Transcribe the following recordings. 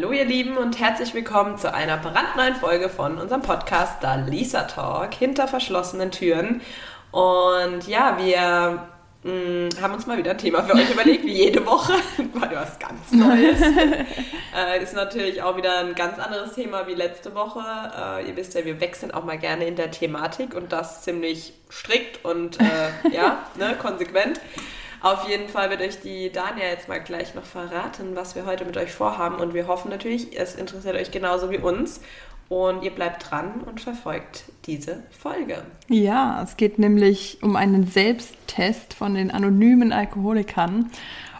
Hallo ihr Lieben und herzlich willkommen zu einer brandneuen Folge von unserem Podcast Da Lisa Talk hinter verschlossenen Türen. Und ja, wir mh, mm, haben uns mal wieder ein Thema für euch überlegt, wie jede Woche. War was ganz Neues. äh, ist natürlich auch wieder ein ganz anderes Thema wie letzte Woche. Äh, ihr wisst ja, wir wechseln auch mal gerne in der Thematik und das ziemlich strikt und äh, ja, ne, konsequent. Auf jeden Fall wird euch die Dania jetzt mal gleich noch verraten, was wir heute mit euch vorhaben. Und wir hoffen natürlich, es interessiert euch genauso wie uns. Und ihr bleibt dran und verfolgt diese Folge. Ja, es geht nämlich um einen Selbsttest von den anonymen Alkoholikern,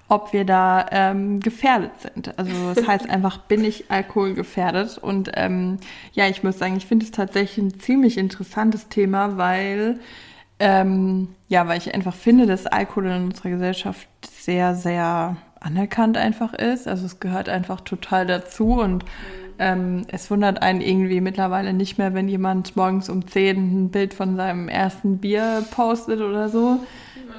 ob wir da ähm, gefährdet sind. Also das heißt einfach, bin ich alkoholgefährdet? Und ähm, ja, ich muss sagen, ich finde es tatsächlich ein ziemlich interessantes Thema, weil ähm, ja, weil ich einfach finde, dass Alkohol in unserer Gesellschaft sehr, sehr anerkannt einfach ist. Also es gehört einfach total dazu und ähm, es wundert einen irgendwie mittlerweile nicht mehr, wenn jemand morgens um 10 ein Bild von seinem ersten Bier postet oder so.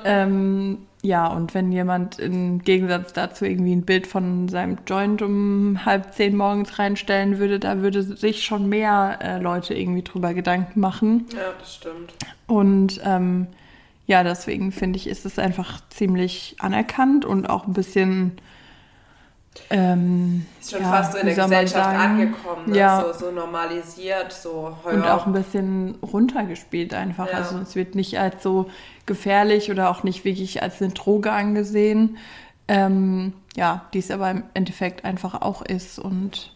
Ähm, ja, und wenn jemand im Gegensatz dazu irgendwie ein Bild von seinem Joint um halb zehn morgens reinstellen würde, da würde sich schon mehr äh, Leute irgendwie drüber Gedanken machen. Ja, das stimmt. Und ähm, ja, deswegen finde ich, ist es einfach ziemlich anerkannt und auch ein bisschen ähm, ist schon ja, fast so in der Gesellschaft angekommen, ne? ja. so, so, normalisiert, so heuer. Und auch ein bisschen runtergespielt einfach. Ja. Also es wird nicht als so gefährlich oder auch nicht wirklich als eine Droge angesehen. Ähm, ja, die es aber im Endeffekt einfach auch ist. Und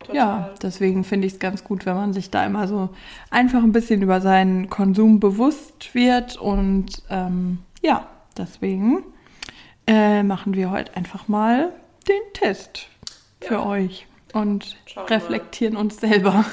Total. ja, deswegen finde ich es ganz gut, wenn man sich da immer so einfach ein bisschen über seinen Konsum bewusst wird. Und ähm, ja, deswegen äh, machen wir heute einfach mal den Test für ja. euch und Schauen reflektieren mal. uns selber.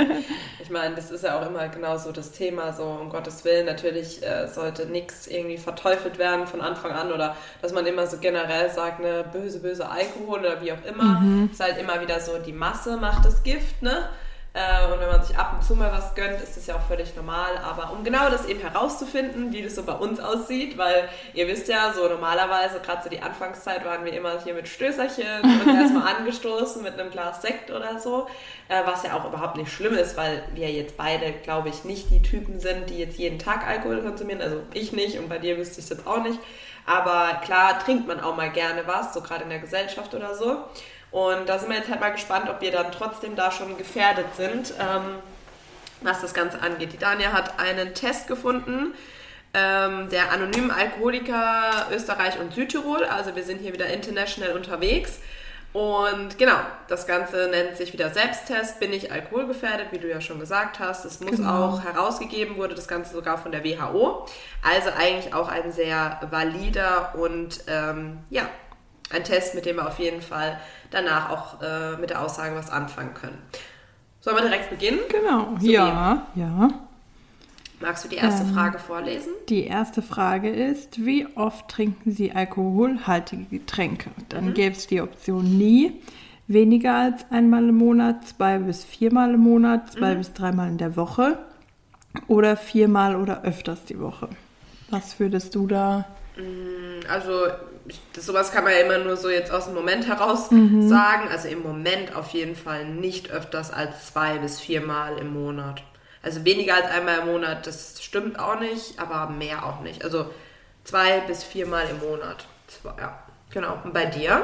ich meine, das ist ja auch immer genau so das Thema, so um Gottes Willen, natürlich äh, sollte nichts irgendwie verteufelt werden von Anfang an oder dass man immer so generell sagt, ne, böse, böse Alkohol oder wie auch immer. Mhm. Ist halt immer wieder so, die Masse macht das Gift, ne? Äh, und wenn man sich ab und zu mal was gönnt, ist das ja auch völlig normal. Aber um genau das eben herauszufinden, wie das so bei uns aussieht, weil ihr wisst ja, so normalerweise, gerade so die Anfangszeit, waren wir immer hier mit Stößerchen und erstmal angestoßen mit einem Glas Sekt oder so. Äh, was ja auch überhaupt nicht schlimm ist, weil wir jetzt beide, glaube ich, nicht die Typen sind, die jetzt jeden Tag Alkohol konsumieren. Also ich nicht und bei dir wüsste ich es jetzt auch nicht. Aber klar trinkt man auch mal gerne was, so gerade in der Gesellschaft oder so. Und da sind wir jetzt halt mal gespannt, ob wir dann trotzdem da schon gefährdet sind, ähm, was das Ganze angeht. Die Dania hat einen Test gefunden, ähm, der anonymen Alkoholiker Österreich und Südtirol. Also wir sind hier wieder international unterwegs. Und genau, das Ganze nennt sich wieder Selbsttest. Bin ich alkoholgefährdet, wie du ja schon gesagt hast. Es muss genau. auch herausgegeben, wurde das Ganze sogar von der WHO. Also eigentlich auch ein sehr valider und ähm, ja, ein Test, mit dem wir auf jeden Fall danach auch äh, mit der Aussage was anfangen können. Sollen wir direkt beginnen? Genau, so ja, ja. Magst du die erste ähm, Frage vorlesen? Die erste Frage ist, wie oft trinken Sie alkoholhaltige Getränke? Dann mhm. gäbe es die Option nie, weniger als einmal im Monat, zwei bis viermal im Monat, zwei mhm. bis dreimal in der Woche oder viermal oder öfters die Woche. Was würdest du da? Mm, also das, sowas kann man ja immer nur so jetzt aus dem Moment heraus mhm. sagen. Also im Moment auf jeden Fall nicht öfters als zwei bis viermal im Monat. Also weniger als einmal im Monat, das stimmt auch nicht, aber mehr auch nicht. Also zwei bis viermal im Monat. Zwei, ja, genau. Und bei dir?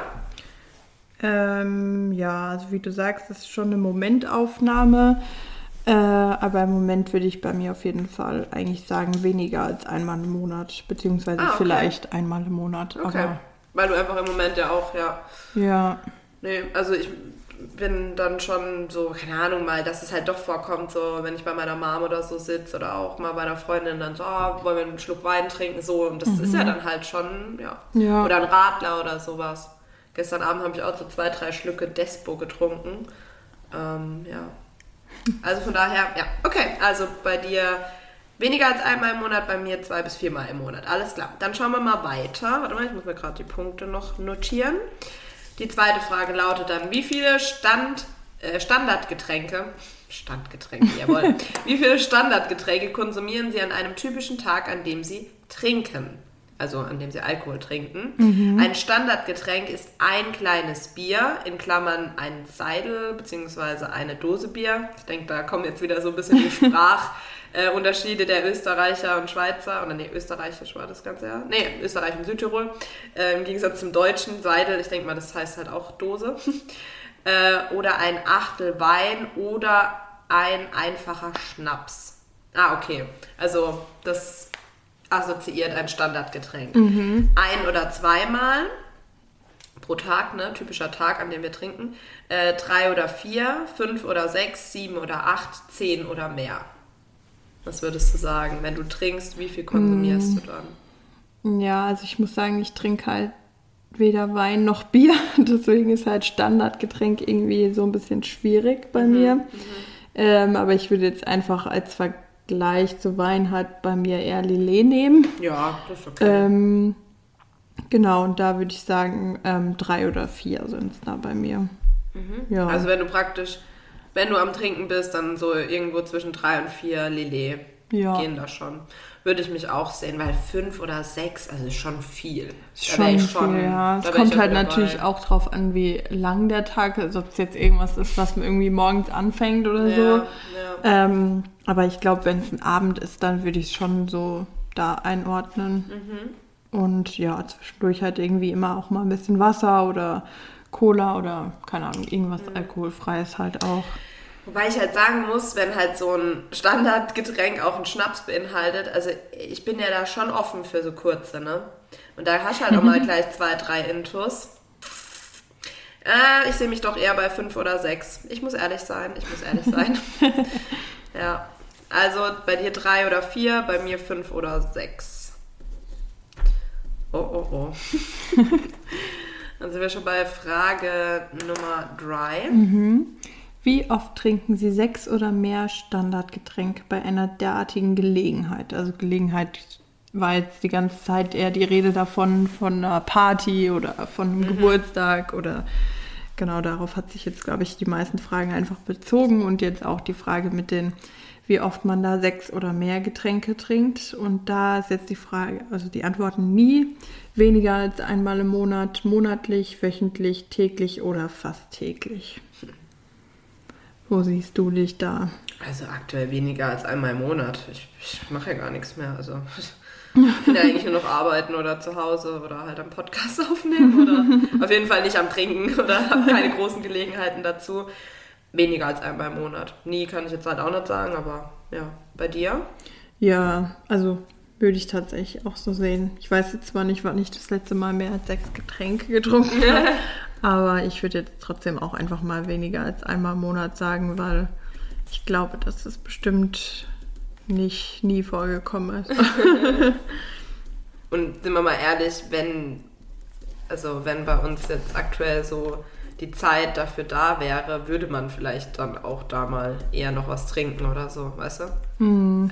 Ähm, ja, also wie du sagst, das ist schon eine Momentaufnahme. Äh, aber im Moment würde ich bei mir auf jeden Fall eigentlich sagen, weniger als einmal im Monat, beziehungsweise ah, okay. vielleicht einmal im Monat. Okay. Weil du einfach im Moment ja auch, ja. Ja. Nee, also ich bin dann schon so, keine Ahnung mal, dass es halt doch vorkommt, so wenn ich bei meiner Mom oder so sitze oder auch mal bei einer Freundin dann so, oh, wollen wir einen Schluck Wein trinken, so. Und das mhm. ist ja dann halt schon, ja. ja. Oder ein Radler oder sowas. Gestern Abend habe ich auch so zwei, drei Schlücke Despo getrunken. Ähm, ja. Also von daher, ja, okay. Also bei dir weniger als einmal im Monat, bei mir zwei bis viermal im Monat. Alles klar. Dann schauen wir mal weiter. Warte mal, ich muss mir gerade die Punkte noch notieren. Die zweite Frage lautet dann, wie viele Stand, äh, Standardgetränke, Standgetränke, jawohl, wie viele Standardgetränke konsumieren Sie an einem typischen Tag, an dem Sie trinken? Also an dem sie Alkohol trinken. Mhm. Ein Standardgetränk ist ein kleines Bier, in Klammern ein Seidel bzw. eine Dose Bier. Ich denke, da kommen jetzt wieder so ein bisschen die Sprachunterschiede der Österreicher und Schweizer. Oder nee, österreichisch war das Ganze ja. Nee, Österreich und Südtirol. Äh, Im Gegensatz zum deutschen Seidel, ich denke mal, das heißt halt auch Dose. äh, oder ein Achtel Wein oder ein einfacher Schnaps. Ah, okay. Also das assoziiert ein Standardgetränk. Ein oder zweimal pro Tag, ne? Typischer Tag, an dem wir trinken. Äh, drei oder vier, fünf oder sechs, sieben oder acht, zehn oder mehr. Was würdest du sagen? Wenn du trinkst, wie viel konsumierst du dann? Ja, also ich muss sagen, ich trinke halt weder Wein noch Bier. Deswegen ist halt Standardgetränk irgendwie so ein bisschen schwierig bei mir. Ähm, aber ich würde jetzt einfach als Vergleich zu Wein halt bei mir eher Lillet nehmen. Ja, das ist okay. Ähm, genau, und da würde ich sagen, ähm, drei oder vier sind es da bei mir. Ja. Also wenn du praktisch, wenn du am Trinken bist, dann so irgendwo zwischen drei und vier Lillet Ja. gehen da schon. Würde ich mich auch sehen, weil fünf oder sechs, also schon viel. Schon ich viel, ja. Es kommt halt dabei. natürlich auch drauf an, wie lang der Tag ist, ob es jetzt irgendwas ist, was man irgendwie morgens anfängt oder Ja, so. ja. Ähm, aber ich glaube, wenn es ein Abend ist, dann würde ich es schon so da einordnen. Mhm. Und ja, zwischendurch halt irgendwie immer auch mal ein bisschen Wasser oder Cola oder keine Ahnung, irgendwas Mhm. alkoholfreies halt auch. Wobei ich halt sagen muss, wenn halt so ein Standardgetränk auch einen Schnaps beinhaltet, also ich bin ja da schon offen für so kurze, ne? Und da hast du halt auch mal gleich zwei, drei Intus. Äh, ich sehe mich doch eher bei fünf oder sechs. Ich muss ehrlich sein, ich muss ehrlich sein. ja. Also bei dir drei oder vier, bei mir fünf oder sechs. Oh, oh, oh. Dann sind wir schon bei Frage Nummer drei. Wie oft trinken Sie sechs oder mehr Standardgetränke bei einer derartigen Gelegenheit? Also Gelegenheit war jetzt die ganze Zeit eher die Rede davon, von einer Party oder von einem Geburtstag oder genau darauf hat sich jetzt, glaube ich, die meisten Fragen einfach bezogen und jetzt auch die Frage mit den, wie oft man da sechs oder mehr Getränke trinkt. Und da ist jetzt die Frage, also die Antworten nie, weniger als einmal im Monat, monatlich, wöchentlich, täglich oder fast täglich. Wo siehst du dich da? Also aktuell weniger als einmal im Monat. Ich, ich mache ja gar nichts mehr. Also ich kann ja eigentlich nur noch arbeiten oder zu Hause oder halt am Podcast aufnehmen oder auf jeden Fall nicht am Trinken oder habe keine großen Gelegenheiten dazu. Weniger als einmal im Monat. Nie kann ich jetzt halt auch nicht sagen, aber ja. Bei dir? Ja, also würde ich tatsächlich auch so sehen. Ich weiß jetzt zwar nicht, wann ich das letzte Mal mehr als sechs Getränke getrunken habe, aber ich würde jetzt trotzdem auch einfach mal weniger als einmal im Monat sagen, weil ich glaube, dass das bestimmt nicht nie vorgekommen ist. Und sind wir mal ehrlich, wenn, also wenn bei uns jetzt aktuell so die Zeit dafür da wäre, würde man vielleicht dann auch da mal eher noch was trinken oder so, weißt du?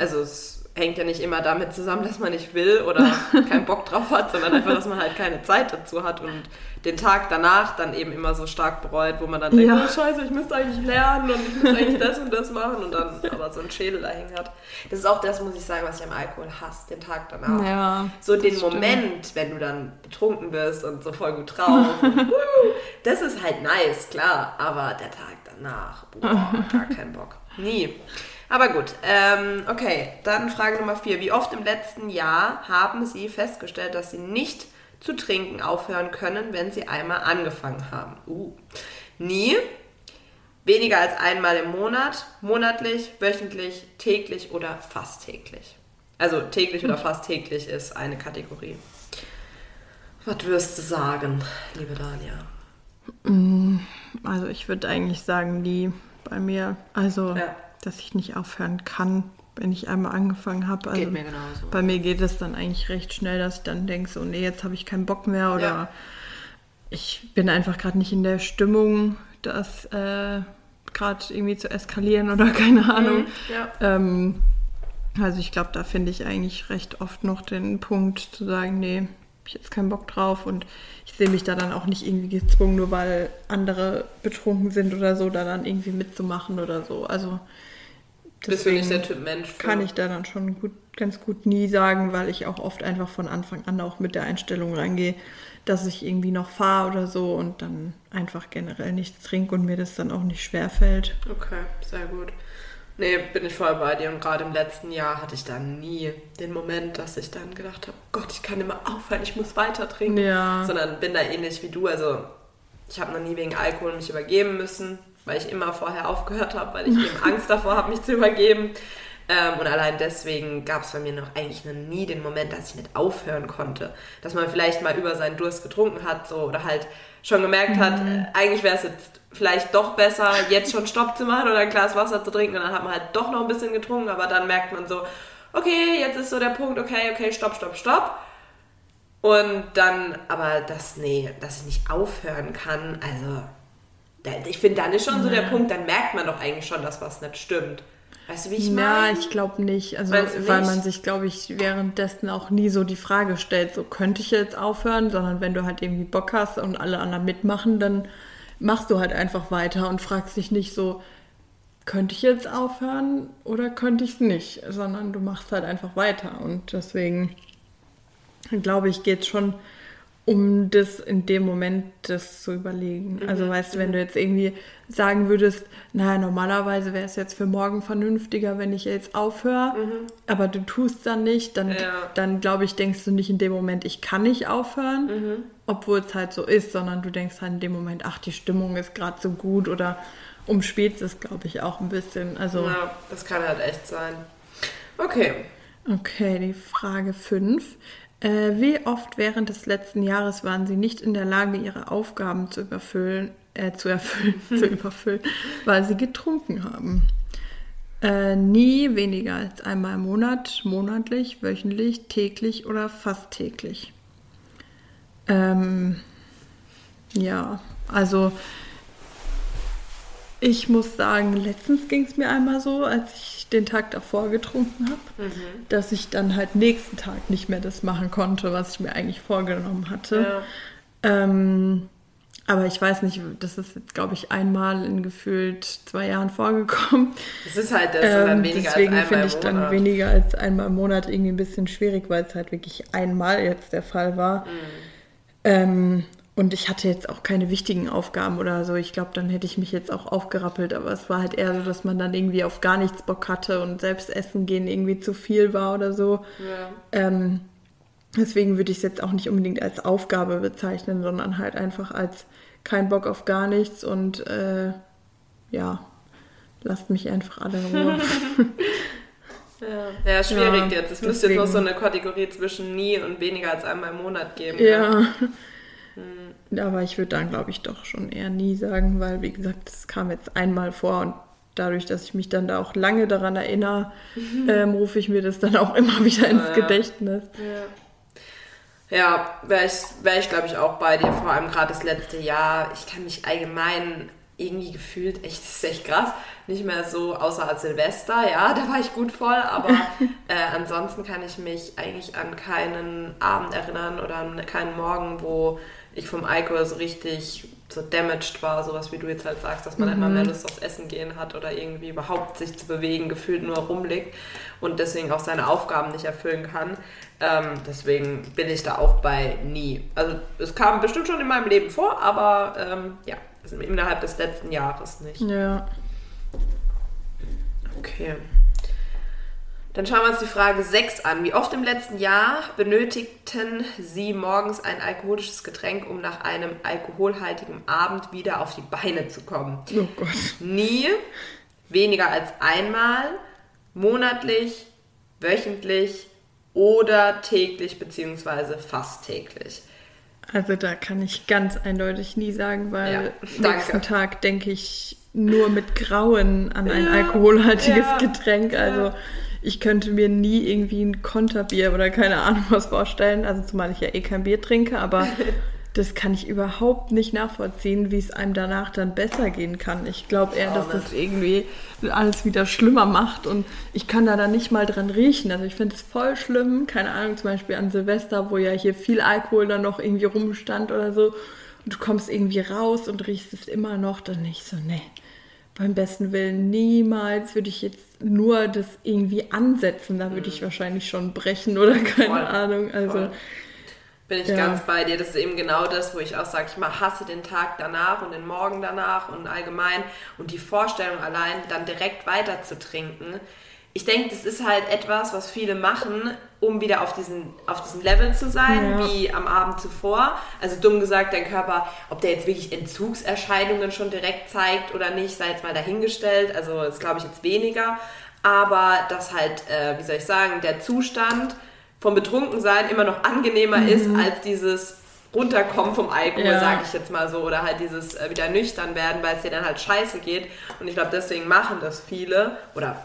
Also es hängt ja nicht immer damit zusammen, dass man nicht will oder keinen Bock drauf hat, sondern einfach, dass man halt keine Zeit dazu hat und den Tag danach dann eben immer so stark bereut, wo man dann denkt, Ja. oh scheiße, ich müsste eigentlich lernen und ich müsste eigentlich das und das machen und dann aber so ein Schädel dahin hat. Das ist auch das, muss ich sagen, was ich am Alkohol hasse, den Tag danach ja. so den stimmt. Moment, wenn du dann betrunken bist und so voll gut drauf. und, das ist halt nice, klar. Aber der Tag danach, boah, gar keinen Bock. Nie. Aber gut, ähm, okay, dann Frage Nummer vier. Wie oft im letzten Jahr haben Sie festgestellt, dass Sie nicht zu trinken aufhören können, wenn Sie einmal angefangen haben? Uh. Nie. Weniger als einmal im Monat, monatlich, wöchentlich, täglich oder fast täglich. Also täglich oder fast täglich ist eine Kategorie. Was wirst du sagen, liebe Dania? Also ich würde eigentlich sagen, die bei mir, also Ja. Dass ich nicht aufhören kann, wenn ich einmal angefangen habe. Also Geht mir genauso. Bei mir geht es dann eigentlich recht schnell, dass ich dann denke, so, nee, jetzt habe ich keinen Bock mehr oder Ja. ich bin einfach gerade nicht in der Stimmung, das äh, gerade irgendwie zu eskalieren oder keine Ahnung. Ja. Ähm, also ich glaube, da finde ich eigentlich recht oft noch den Punkt zu sagen, nee, hab ich jetzt keinen Bock drauf und ich sehe mich da dann auch nicht irgendwie gezwungen, nur weil andere betrunken sind oder so, da dann irgendwie mitzumachen oder so. Also Bist du nicht der Typ Mensch? Für? Kann ich da dann schon gut, ganz gut nie sagen, weil ich auch oft einfach von Anfang an auch mit der Einstellung reingehe, dass ich irgendwie noch fahre oder so und dann einfach generell nichts trinke und mir das dann auch nicht schwer fällt. Okay, sehr gut. Nee, bin ich voll bei dir. Und gerade im letzten Jahr hatte ich dann nie den Moment, dass ich dann gedacht habe, Gott, ich kann immer aufhören, ich muss weiter trinken. Ja. Sondern bin da ähnlich wie du. Also ich habe noch nie wegen Alkohol mich übergeben müssen, weil ich immer vorher aufgehört habe, weil ich eben Angst davor habe, mich zu übergeben. Ähm, und allein deswegen gab es bei mir noch eigentlich noch nie den Moment, dass ich nicht aufhören konnte. Dass man vielleicht mal über seinen Durst getrunken hat so, oder halt schon gemerkt mhm. hat, äh, eigentlich wäre es jetzt vielleicht doch besser, jetzt schon Stopp zu machen oder ein Glas Wasser zu trinken und dann hat man halt doch noch ein bisschen getrunken, aber dann merkt man so, okay, jetzt ist so der Punkt, okay, okay, stopp, stopp, stopp. Und dann, aber das, nee, dass ich nicht aufhören kann, also, ich finde, dann ist schon so der Punkt, dann merkt man doch eigentlich schon, dass was nicht stimmt. Weißt du, wie ich meine? Ja, ich glaube nicht. Also, nicht? weil man sich, glaube ich, währenddessen auch nie so die Frage stellt, so könnte ich jetzt aufhören, sondern wenn du halt irgendwie Bock hast und alle anderen mitmachen, dann machst du halt einfach weiter und fragst dich nicht so, könnte ich jetzt aufhören oder könnte ich es nicht, sondern du machst halt einfach weiter. Und deswegen glaube ich, geht es schon um das in dem Moment das zu überlegen. Mhm. Also weißt du, wenn du jetzt irgendwie sagen würdest, naja, normalerweise wäre es jetzt für morgen vernünftiger, wenn ich jetzt aufhöre, mhm. aber du tust dann nicht, dann, ja. dann glaube ich, denkst du nicht in dem Moment, ich kann nicht aufhören, mhm. obwohl es halt so ist, sondern du denkst halt in dem Moment, ach, die Stimmung ist gerade so gut oder umspielt es, glaube ich, auch ein bisschen. Also, ja, das kann halt echt sein. Okay. Okay, die Frage 5. Äh, wie oft während des letzten Jahres waren Sie nicht in der Lage, Ihre Aufgaben zu überfüllen, äh, zu erfüllen, zu überfüllen, weil Sie getrunken haben? Äh, nie weniger als einmal im Monat, monatlich, wöchentlich, täglich oder fast täglich. Ähm, ja, also ich muss sagen, letztens ging es mir einmal so, als ich den Tag davor getrunken habe, mhm. dass ich dann halt nächsten Tag nicht mehr das machen konnte, was ich mir eigentlich vorgenommen hatte. Ja. Ähm, aber ich weiß nicht, das ist jetzt, glaube ich, einmal in gefühlt zwei Jahren vorgekommen. Das ist halt das, ähm, dann weniger deswegen finde ich dann weniger als einmal im Monat irgendwie ein bisschen schwierig, weil es halt wirklich einmal jetzt der Fall war. Mhm. Ähm, und ich hatte jetzt auch keine wichtigen Aufgaben oder so. Ich glaube, dann hätte ich mich jetzt auch aufgerappelt. Aber es war halt eher so, dass man dann irgendwie auf gar nichts Bock hatte und selbst essen gehen irgendwie zu viel war oder so. Ja. Ähm, deswegen würde ich es jetzt auch nicht unbedingt als Aufgabe bezeichnen, sondern halt einfach als kein Bock auf gar nichts und äh, ja, lasst mich einfach alle in Ruhe. ja. ja, schwierig ja, jetzt. Es müsste jetzt noch so eine Kategorie zwischen nie und weniger als einmal im Monat geben. Ja. ja. Aber ich würde dann, glaube ich, doch schon eher nie sagen, weil, wie gesagt, es kam jetzt einmal vor und dadurch, dass ich mich dann da auch lange daran erinnere, mhm. ähm, rufe ich mir das dann auch immer wieder ins ja, Gedächtnis. Ja, ja wäre ich, wär ich glaube ich, auch bei dir, vor allem gerade das letzte Jahr. Ich kann mich allgemein irgendwie gefühlt, echt, das ist echt krass, nicht mehr so, außer als Silvester, ja, da war ich gut voll, aber äh, ansonsten kann ich mich eigentlich an keinen Abend erinnern oder an keinen Morgen, wo ich vom Alkohol so richtig so damaged war, sowas wie du jetzt halt sagst, dass man mhm. einmal mehr Lust aufs Essen gehen hat oder irgendwie überhaupt sich zu bewegen, gefühlt nur rumliegt und deswegen auch seine Aufgaben nicht erfüllen kann. Ähm, deswegen bin ich da auch bei nie. Also es kam bestimmt schon in meinem Leben vor, aber ähm, ja, innerhalb des letzten Jahres nicht. Ja. Okay. Dann schauen wir uns die Frage 6 an. Wie oft im letzten Jahr benötigten Sie morgens ein alkoholisches Getränk, um nach einem alkoholhaltigen Abend wieder auf die Beine zu kommen? Oh Gott. Nie, weniger als einmal, monatlich, wöchentlich oder täglich bzw. fast täglich. Also da kann ich ganz eindeutig nie sagen, weil ja, nächsten Tag denke ich nur mit Grauen an ein ja, alkoholhaltiges ja, Getränk. Also ich könnte mir nie irgendwie ein Konterbier oder keine Ahnung was vorstellen. Also zumal ich ja eh kein Bier trinke, aber das kann ich überhaupt nicht nachvollziehen, wie es einem danach dann besser gehen kann. Ich glaube eher, dass das irgendwie alles wieder schlimmer macht und ich kann da dann nicht mal dran riechen. Also ich finde es voll schlimm, keine Ahnung, zum Beispiel an Silvester, wo ja hier viel Alkohol dann noch irgendwie rumstand oder so und du kommst irgendwie raus und riechst es immer noch, dann nicht so, nee beim besten Willen niemals würde ich jetzt nur das irgendwie ansetzen. Da würde ich wahrscheinlich schon brechen oder keine Voll. Ahnung. Also Voll. Bin ich Ja. ganz bei dir. Das ist eben genau das, wo ich auch sage, ich mal hasse den Tag danach und den Morgen danach und allgemein. Und die Vorstellung allein, dann direkt weiter zu trinken. Ich denke, das ist halt etwas, was viele machen, um wieder auf diesen, auf diesem Level zu sein, Ja. wie am Abend zuvor. Also dumm gesagt, dein Körper, ob der jetzt wirklich Entzugserscheinungen schon direkt zeigt oder nicht, sei jetzt mal dahingestellt. Also das glaube ich jetzt weniger. Aber dass halt, äh, wie soll ich sagen, der Zustand vom Betrunkensein immer noch angenehmer ist als dieses Runterkommen vom Alkohol, Ja. sage ich jetzt mal so, oder halt dieses äh, wieder nüchtern werden, weil es dir dann halt scheiße geht. Und ich glaube, deswegen machen das viele, oder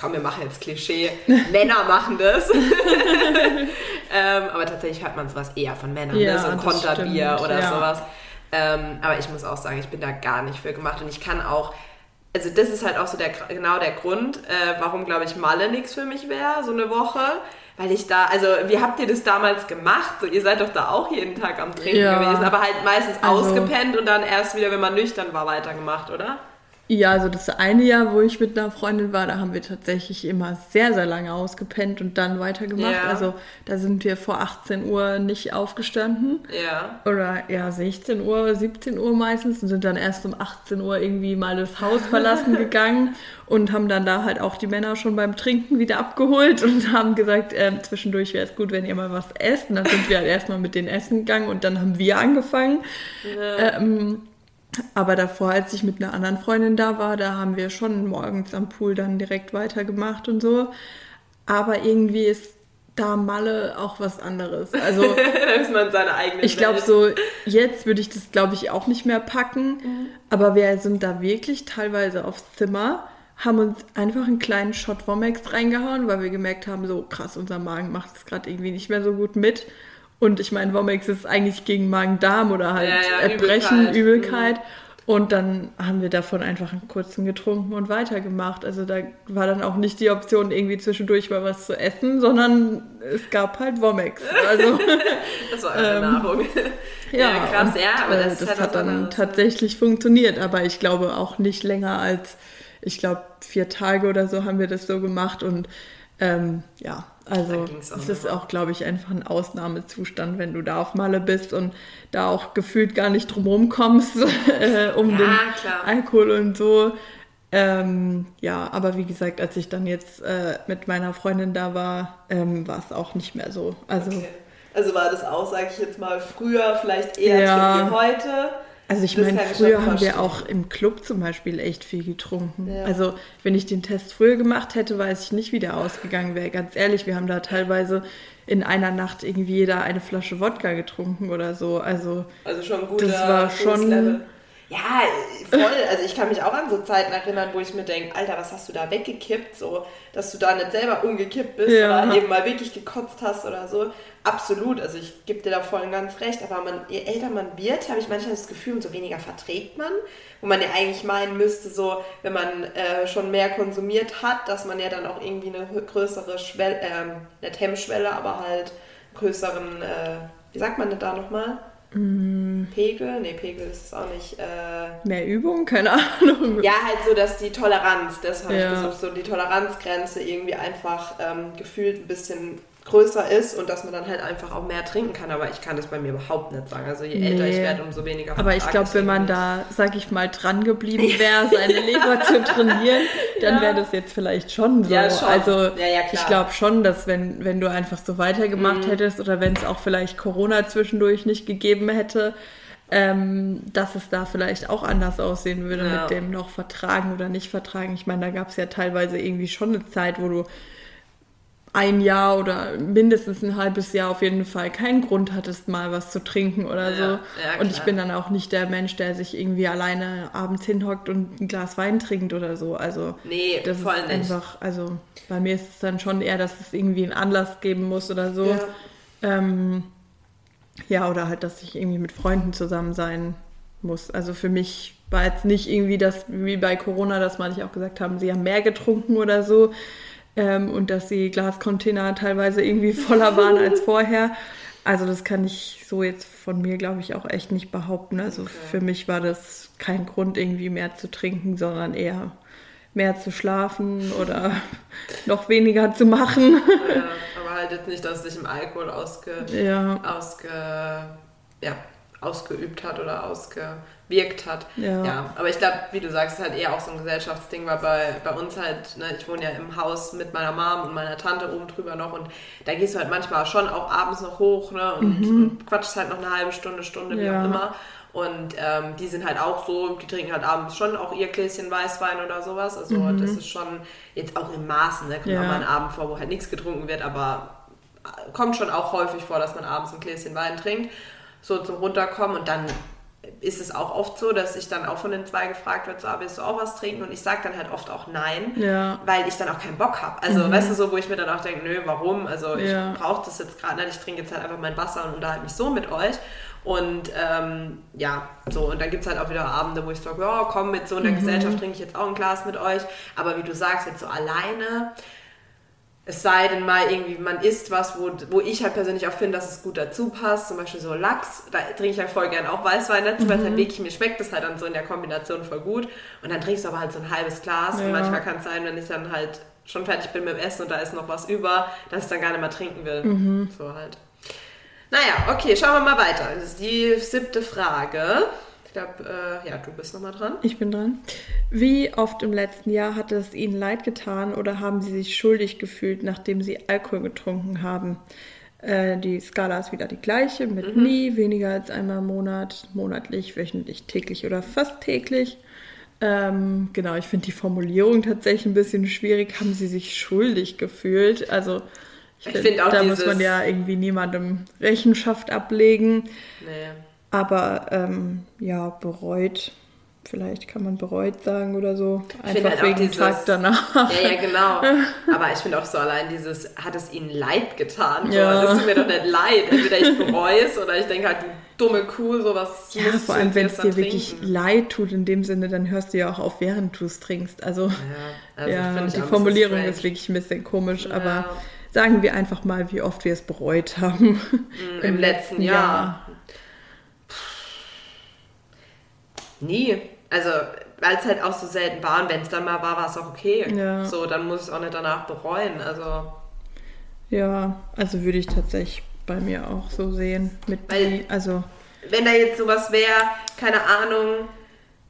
komm, wir machen jetzt Klischee, Männer machen das. ähm, aber tatsächlich hört man sowas eher von Männern, Ja, ne? so ein Konterbier oder ja. sowas. Ähm, aber ich muss auch sagen, ich bin da gar nicht für gemacht und ich kann auch, also das ist halt auch so der, genau der Grund, äh, warum, glaube ich, Malle nichts für mich wäre, so eine Woche. Weil ich da, also wie habt ihr das damals gemacht? So, ihr seid doch da auch jeden Tag am Trinken Ja. gewesen, aber halt meistens Also- ausgepennt und dann erst wieder, wenn man nüchtern war, weitergemacht, oder? Ja, also das eine Jahr, wo ich mit einer Freundin war, da haben wir tatsächlich immer sehr, sehr lange ausgepennt und dann weitergemacht. Ja. Also da sind wir vor 18 Uhr nicht aufgestanden. Ja. Oder ja, 16 Uhr, 17 Uhr meistens und sind dann erst um 18 Uhr irgendwie mal das Haus verlassen gegangen und haben dann da halt auch die Männer schon beim Trinken wieder abgeholt und haben gesagt, ähm, zwischendurch wäre es gut, wenn ihr mal was esst. Und dann sind wir halt erstmal mit denen essen gegangen und dann haben wir angefangen. Ähm, aber davor, als ich mit einer anderen Freundin da war, da haben wir schon morgens am Pool dann direkt weitergemacht und so. Aber irgendwie ist da Malle auch was anderes. Also da ist man seine eigene ich glaube so, jetzt würde ich das glaube ich auch nicht mehr packen. Aber wir sind da wirklich teilweise aufs Zimmer, haben uns einfach einen kleinen Shot Womex reingehauen, weil wir gemerkt haben, so krass, unser Magen macht es gerade irgendwie nicht mehr so gut mit. Und ich meine, Womex ist eigentlich gegen Magen-Darm oder halt Ja, ja, Erbrechen, Übelkeit. Übelkeit. Und dann haben wir davon einfach einen kurzen getrunken und weitergemacht. Also da war dann auch nicht die Option, irgendwie zwischendurch mal was zu essen, sondern es gab halt Womex. Also Das war eure Nahrung. ja, krass, und, ja, aber äh, das, ist halt hat dann anderes, ne? tatsächlich funktioniert, aber ich glaube auch nicht länger als, ich glaube, vier Tage oder so haben wir das so gemacht und ähm, ja, also es ist auch, glaube ich, einfach ein Ausnahmezustand, wenn du da auf Malle bist und da auch gefühlt gar nicht drumherum kommst äh, um Ja, den klar. Alkohol und so. Ähm, ja, aber wie gesagt, als ich dann jetzt äh, mit meiner Freundin da war, ähm, war es auch nicht mehr so. Also Okay. Also war das auch, sage ich jetzt mal, früher vielleicht eher Ja. wie heute. Also ich meine, früher haben wir auch im Club zum Beispiel echt viel getrunken. Ja. Also wenn ich den Test früher gemacht hätte, weiß ich nicht, wie der ausgegangen wäre. Ganz ehrlich, wir haben da teilweise in einer Nacht irgendwie jeder eine Flasche Wodka getrunken oder so. Also Also schon guter Das war schon-. Ja, voll. Also ich kann mich auch an so Zeiten erinnern, wo ich mir denke, Alter, was hast du da weggekippt? So, dass du da nicht selber umgekippt bist Ja. oder eben mal wirklich gekotzt hast oder so. Absolut. Also ich gebe dir da voll und ganz recht. Aber man, je älter man wird, habe ich manchmal das Gefühl, umso weniger verträgt man. Wo man ja eigentlich meinen müsste, so, wenn man äh, schon mehr konsumiert hat, dass man ja dann auch irgendwie eine größere Schwelle, ähm, nicht Hemmschwelle, aber halt größeren, äh, wie sagt man denn da nochmal? Pegel? Nee, Pegel ist es auch nicht. Äh, mehr Übung, keine Ahnung. ja, halt so, dass die Toleranz, das habe Ja. ich gesucht, so die Toleranzgrenze irgendwie einfach ähm, gefühlt ein bisschen größer ist und dass man dann halt einfach auch mehr trinken kann. Aber ich kann das bei mir überhaupt nicht sagen. Also je älter ich Nee. werde, umso weniger. Aber ich glaube, wenn man da, sag ich mal, dran geblieben wäre, seine Leber zu trainieren, dann Ja. wäre das jetzt vielleicht schon so. Ja, schon. Also Ja, ich glaube schon, dass wenn, wenn du einfach so weitergemacht Mhm. hättest oder wenn es auch vielleicht Corona zwischendurch nicht gegeben hätte, ähm, dass es da vielleicht auch anders aussehen würde mit dem noch vertragen oder nicht vertragen. Ich meine, da gab es ja teilweise irgendwie schon eine Zeit, wo du ein Jahr oder mindestens ein halbes Jahr auf jeden Fall keinen Grund hattest, mal was zu trinken oder Ja, so. ja, und ich bin dann auch nicht der Mensch, der sich irgendwie alleine abends hinhockt und ein Glas Wein trinkt oder so. Also Nee, das voll ist nicht. einfach, also bei mir ist es dann schon eher, dass es irgendwie einen Anlass geben muss oder so. Ja. Ähm, ja, oder halt, dass ich irgendwie mit Freunden zusammen sein muss. Also für mich war jetzt nicht irgendwie das, wie bei Corona, dass manche auch gesagt haben, sie haben mehr getrunken oder so. Ähm, und dass die Glascontainer teilweise irgendwie voller waren als vorher. Also das kann ich so jetzt von mir, glaube ich, auch echt nicht behaupten. Also okay. für mich war das kein Grund, irgendwie mehr zu trinken, sondern eher mehr zu schlafen oder noch weniger zu machen. Ja, aber halt jetzt nicht, dass es sich im Alkohol ausge, ja. ausge, ja, ausgeübt hat oder ausgewirkt hat. Ja. ja aber ich glaube, wie du sagst, ist halt eher auch so ein Gesellschaftsding, weil bei, bei uns halt, ne, ich wohne ja im Haus mit meiner Mom und meiner Tante oben drüber noch und da gehst du halt manchmal schon auch abends noch hoch ne, und, mhm. und quatschst halt noch eine halbe Stunde, Stunde, wie auch immer. Und ähm, die sind halt auch so, die trinken halt abends schon auch ihr Gläschen Weißwein oder sowas. Also mhm. das ist schon jetzt auch in Maßen, da ne? kommt ja. auch mal ein Abend vor, wo halt nichts getrunken wird, aber äh, kommt schon auch häufig vor, dass man abends ein Gläschen Wein trinkt, so zum Runterkommen und dann ist es auch oft so, dass ich dann auch von den zwei gefragt wird, so, ah, willst du auch was trinken? Und ich sage dann halt oft auch nein, ja. weil ich dann auch keinen Bock habe. Also, mhm. weißt du, so, wo ich mir dann auch denke, nö, warum? Also, ich ja. brauche das jetzt gerade nicht. Ich trinke jetzt halt einfach mein Wasser und unterhalte mich so mit euch. Und ähm, ja, so, und dann gibt es halt auch wieder Abende, wo ich sage, ja, komm, mit so einer mhm. Gesellschaft trinke ich jetzt auch ein Glas mit euch. Aber wie du sagst, jetzt so alleine, es sei denn mal irgendwie, man isst was, wo, wo ich halt persönlich auch finde, dass es gut dazu passt. Zum Beispiel so Lachs, da trinke ich halt voll gern auch Weißwein dazu, mhm. weil es halt wirklich, mir schmeckt das halt dann so in der Kombination voll gut. Und dann trinkst du aber halt so ein halbes Glas. Ja. Und manchmal kann es sein, wenn ich dann halt schon fertig bin mit dem Essen und da ist noch was über, dass ich dann gar nicht mehr trinken will. Mhm. So halt. Naja, okay, schauen wir mal weiter. Das ist die siebte Frage. Ich glaube, äh, ja, du bist nochmal dran. Ich bin dran. Wie oft im letzten Jahr hat es Ihnen leid getan oder haben Sie sich schuldig gefühlt, nachdem Sie Alkohol getrunken haben? Äh, die Skala ist wieder die gleiche, mit mhm. nie, weniger als einmal im Monat, monatlich, wöchentlich, täglich oder fast täglich. Ähm, genau, ich finde die Formulierung tatsächlich ein bisschen schwierig. Haben Sie sich schuldig gefühlt? Also ich, ich finde auch Da muss man ja irgendwie niemandem Rechenschaft ablegen. Nee. Aber ähm, ja, bereut. Vielleicht kann man bereut sagen oder so. Einfach halt wegen dieses, Tag danach. Ja, ja, genau. Aber ich finde auch so allein dieses, hat es ihnen leid getan? Ja. Das tut mir doch nicht leid. Entweder ich bereue es oder ich denke halt, du dumme Kuh, sowas. Ja, vor allem, wenn es dir trinken. wirklich leid tut in dem Sinne, dann hörst du ja auch auf, während du es trinkst. Also, ja, also ja die Formulierung ist wirklich ein bisschen komisch, ja. aber sagen wir einfach mal, wie oft wir es bereut haben. Mm, Im, Im letzten Jahr. Jahr. Nie. Also, weil es halt auch so selten war und wenn es dann mal war, war es auch okay. Ja. So, dann muss ich es auch nicht danach bereuen. Also. Ja, also würde ich tatsächlich bei mir auch so sehen. Mit weil, also. Wenn da jetzt sowas wäre, keine Ahnung,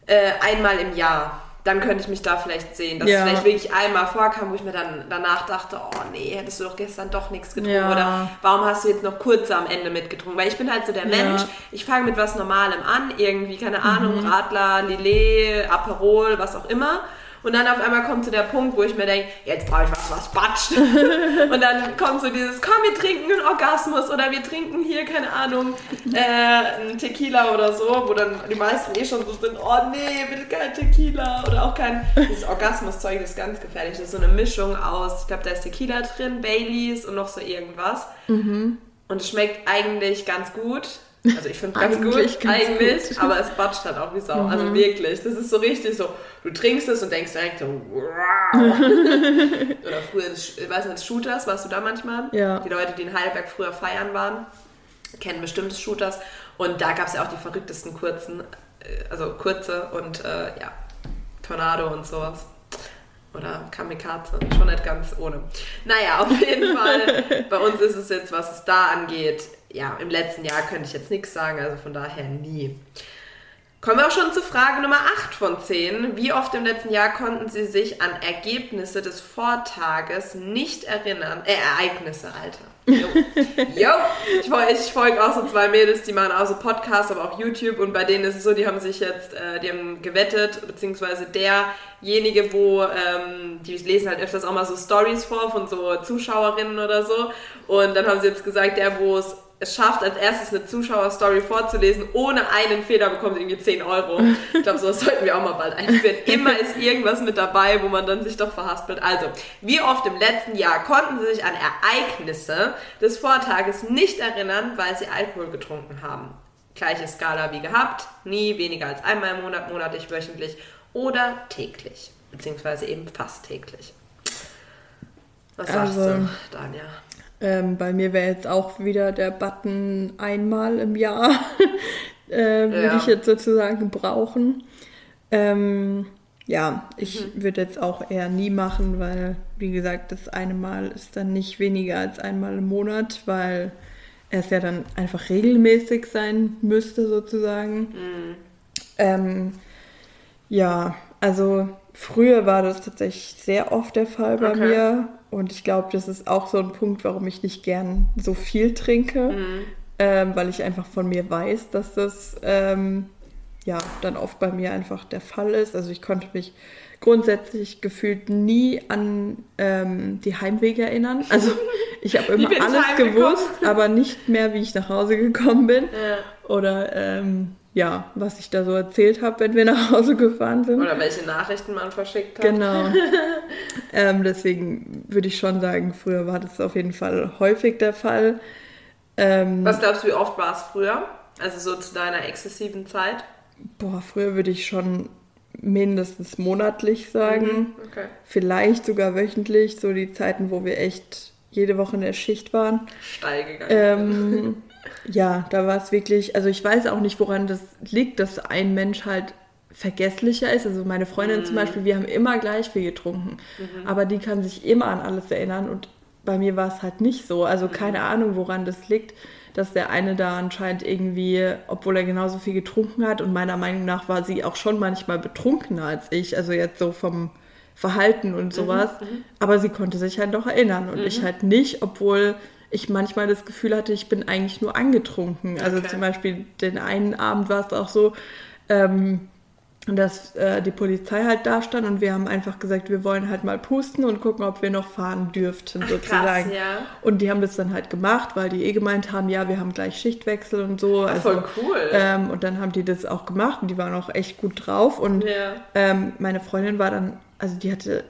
äh, einmal im Jahr dann könnte ich mich da vielleicht sehen, dass ja. es vielleicht wirklich einmal vorkam, wo ich mir dann danach dachte, oh nee, hättest du doch gestern doch nichts getrunken ja. oder warum hast du jetzt noch kurz am Ende mitgetrunken? Weil ich bin halt so der ja. Mensch, ich fange mit was Normalem an, irgendwie, keine Ahnung, mhm. Radler, Lillet, Aperol, was auch immer und dann auf einmal kommt so der Punkt, wo ich mir denke, jetzt brauche ich was, was batscht. und dann kommt so dieses, komm, wir trinken einen Orgasmus oder wir trinken hier, keine Ahnung, äh, einen Tequila oder so, wo dann die meisten eh schon so sind, oh nee, bitte kein Tequila oder auch kein, dieses Orgasmuszeug ist ganz gefährlich. Das ist so eine Mischung aus, ich glaube, da ist Tequila drin, Baileys und noch so irgendwas. Mhm. Und es schmeckt eigentlich ganz gut. Also ich finde es ganz gut, ganz eigentlich, gut. aber es batscht halt auch wie Sau. Also mhm. Also wirklich, das ist so richtig so, du trinkst es und denkst direkt so, wow. Oder früher, ich weiß nicht, Shooters, warst du da manchmal? Ja. Die Leute, die in Heidelberg früher feiern waren, kennen bestimmte Shooters. Und da gab es ja auch die verrücktesten kurzen, äh, also kurze und äh, ja, Tornado und sowas. Oder Kamikaze, schon nicht ganz ohne. Naja, auf jeden Fall, bei uns ist es jetzt, was es da angeht, ja, im letzten Jahr könnte ich jetzt nichts sagen, also von daher nie. Kommen wir auch schon zur Frage Nummer 8 von 10. Wie oft im letzten Jahr konnten Sie sich an Ergebnisse des Vortages nicht erinnern? Äh, Ereignisse, Alter. Jo. jo. Ich, ich folge auch so zwei Mädels, die machen auch so Podcasts, aber auch YouTube und bei denen ist es so, die haben sich jetzt, äh, die haben gewettet, beziehungsweise derjenige, wo, ähm, die lesen halt öfters auch mal so Stories vor von so Zuschauerinnen oder so und dann haben sie jetzt gesagt, der, wo es es schafft, als erstes eine Zuschauerstory vorzulesen, ohne einen Fehler bekommt irgendwie 10 Euro. Ich glaube, sowas sollten wir auch mal bald einführen. Immer ist irgendwas mit dabei, wo man dann sich doch verhaspelt. Also, wie oft im letzten Jahr konnten Sie sich an Ereignisse des Vortages nicht erinnern, weil Sie Alkohol getrunken haben? Gleiche Skala wie gehabt, nie weniger als einmal im Monat, monatlich, wöchentlich oder täglich. Beziehungsweise eben fast täglich. Was sagst also, du, Danja? Ähm, bei mir wäre jetzt auch wieder der Button einmal im Jahr, äh, würde Ja. ich jetzt sozusagen brauchen. Ähm, ja, ich Mhm. würde jetzt auch eher nie machen, weil, wie gesagt, das eine Mal ist dann nicht weniger als einmal im Monat, weil es ja dann einfach regelmäßig sein müsste, sozusagen. Mhm. Ähm, ja, also früher war das tatsächlich sehr oft der Fall bei Okay. mir. Und ich glaube, das ist auch so ein Punkt, warum ich nicht gern so viel trinke, Mhm. ähm, weil ich einfach von mir weiß, dass das ähm, ja dann oft bei mir einfach der Fall ist. Also ich konnte mich grundsätzlich gefühlt nie an ähm, die Heimwege erinnern. Also ich habe immer alles gewusst, aber nicht mehr, wie ich nach Hause gekommen bin Ja. oder ähm, ja, was ich da so erzählt habe, wenn wir nach Hause gefahren sind. Oder welche Nachrichten man verschickt hat. Genau. ähm, deswegen würde ich schon sagen, früher war das auf jeden Fall häufig der Fall. Ähm, Was glaubst du, wie oft war es früher? Also so zu deiner exzessiven Zeit? boah, früher würde ich schon mindestens monatlich sagen. Mhm, Okay. Vielleicht sogar wöchentlich, so die Zeiten, wo wir echt jede Woche in der Schicht waren. Steil gegangen. Ähm, ja, da war es wirklich, also ich weiß auch nicht, woran das liegt, dass ein Mensch halt vergesslicher ist. Also meine Freundin zum Beispiel, wir haben immer gleich viel getrunken, aber die kann sich immer an alles erinnern und bei mir war es halt nicht so. Also keine Ahnung, woran das liegt, dass der eine da anscheinend irgendwie, obwohl er genauso viel getrunken hat und meiner Meinung nach war sie auch schon manchmal betrunkener als ich, also jetzt so vom Verhalten und sowas, aber sie konnte sich halt doch erinnern und ich halt nicht, obwohl ich manchmal das Gefühl hatte, ich bin eigentlich nur angetrunken. Also Okay. zum Beispiel den einen Abend war es auch so, ähm, dass äh, die Polizei halt da stand und wir haben einfach gesagt, wir wollen halt mal pusten und gucken, ob wir noch fahren dürften sozusagen. ja. Und die haben das dann halt gemacht, weil die eh gemeint haben, ja, wir haben gleich Schichtwechsel und so. Also, Voll cool. ähm, und dann haben die das auch gemacht und die waren auch echt gut drauf. Und Ja. ähm, meine Freundin war dann, also die hatte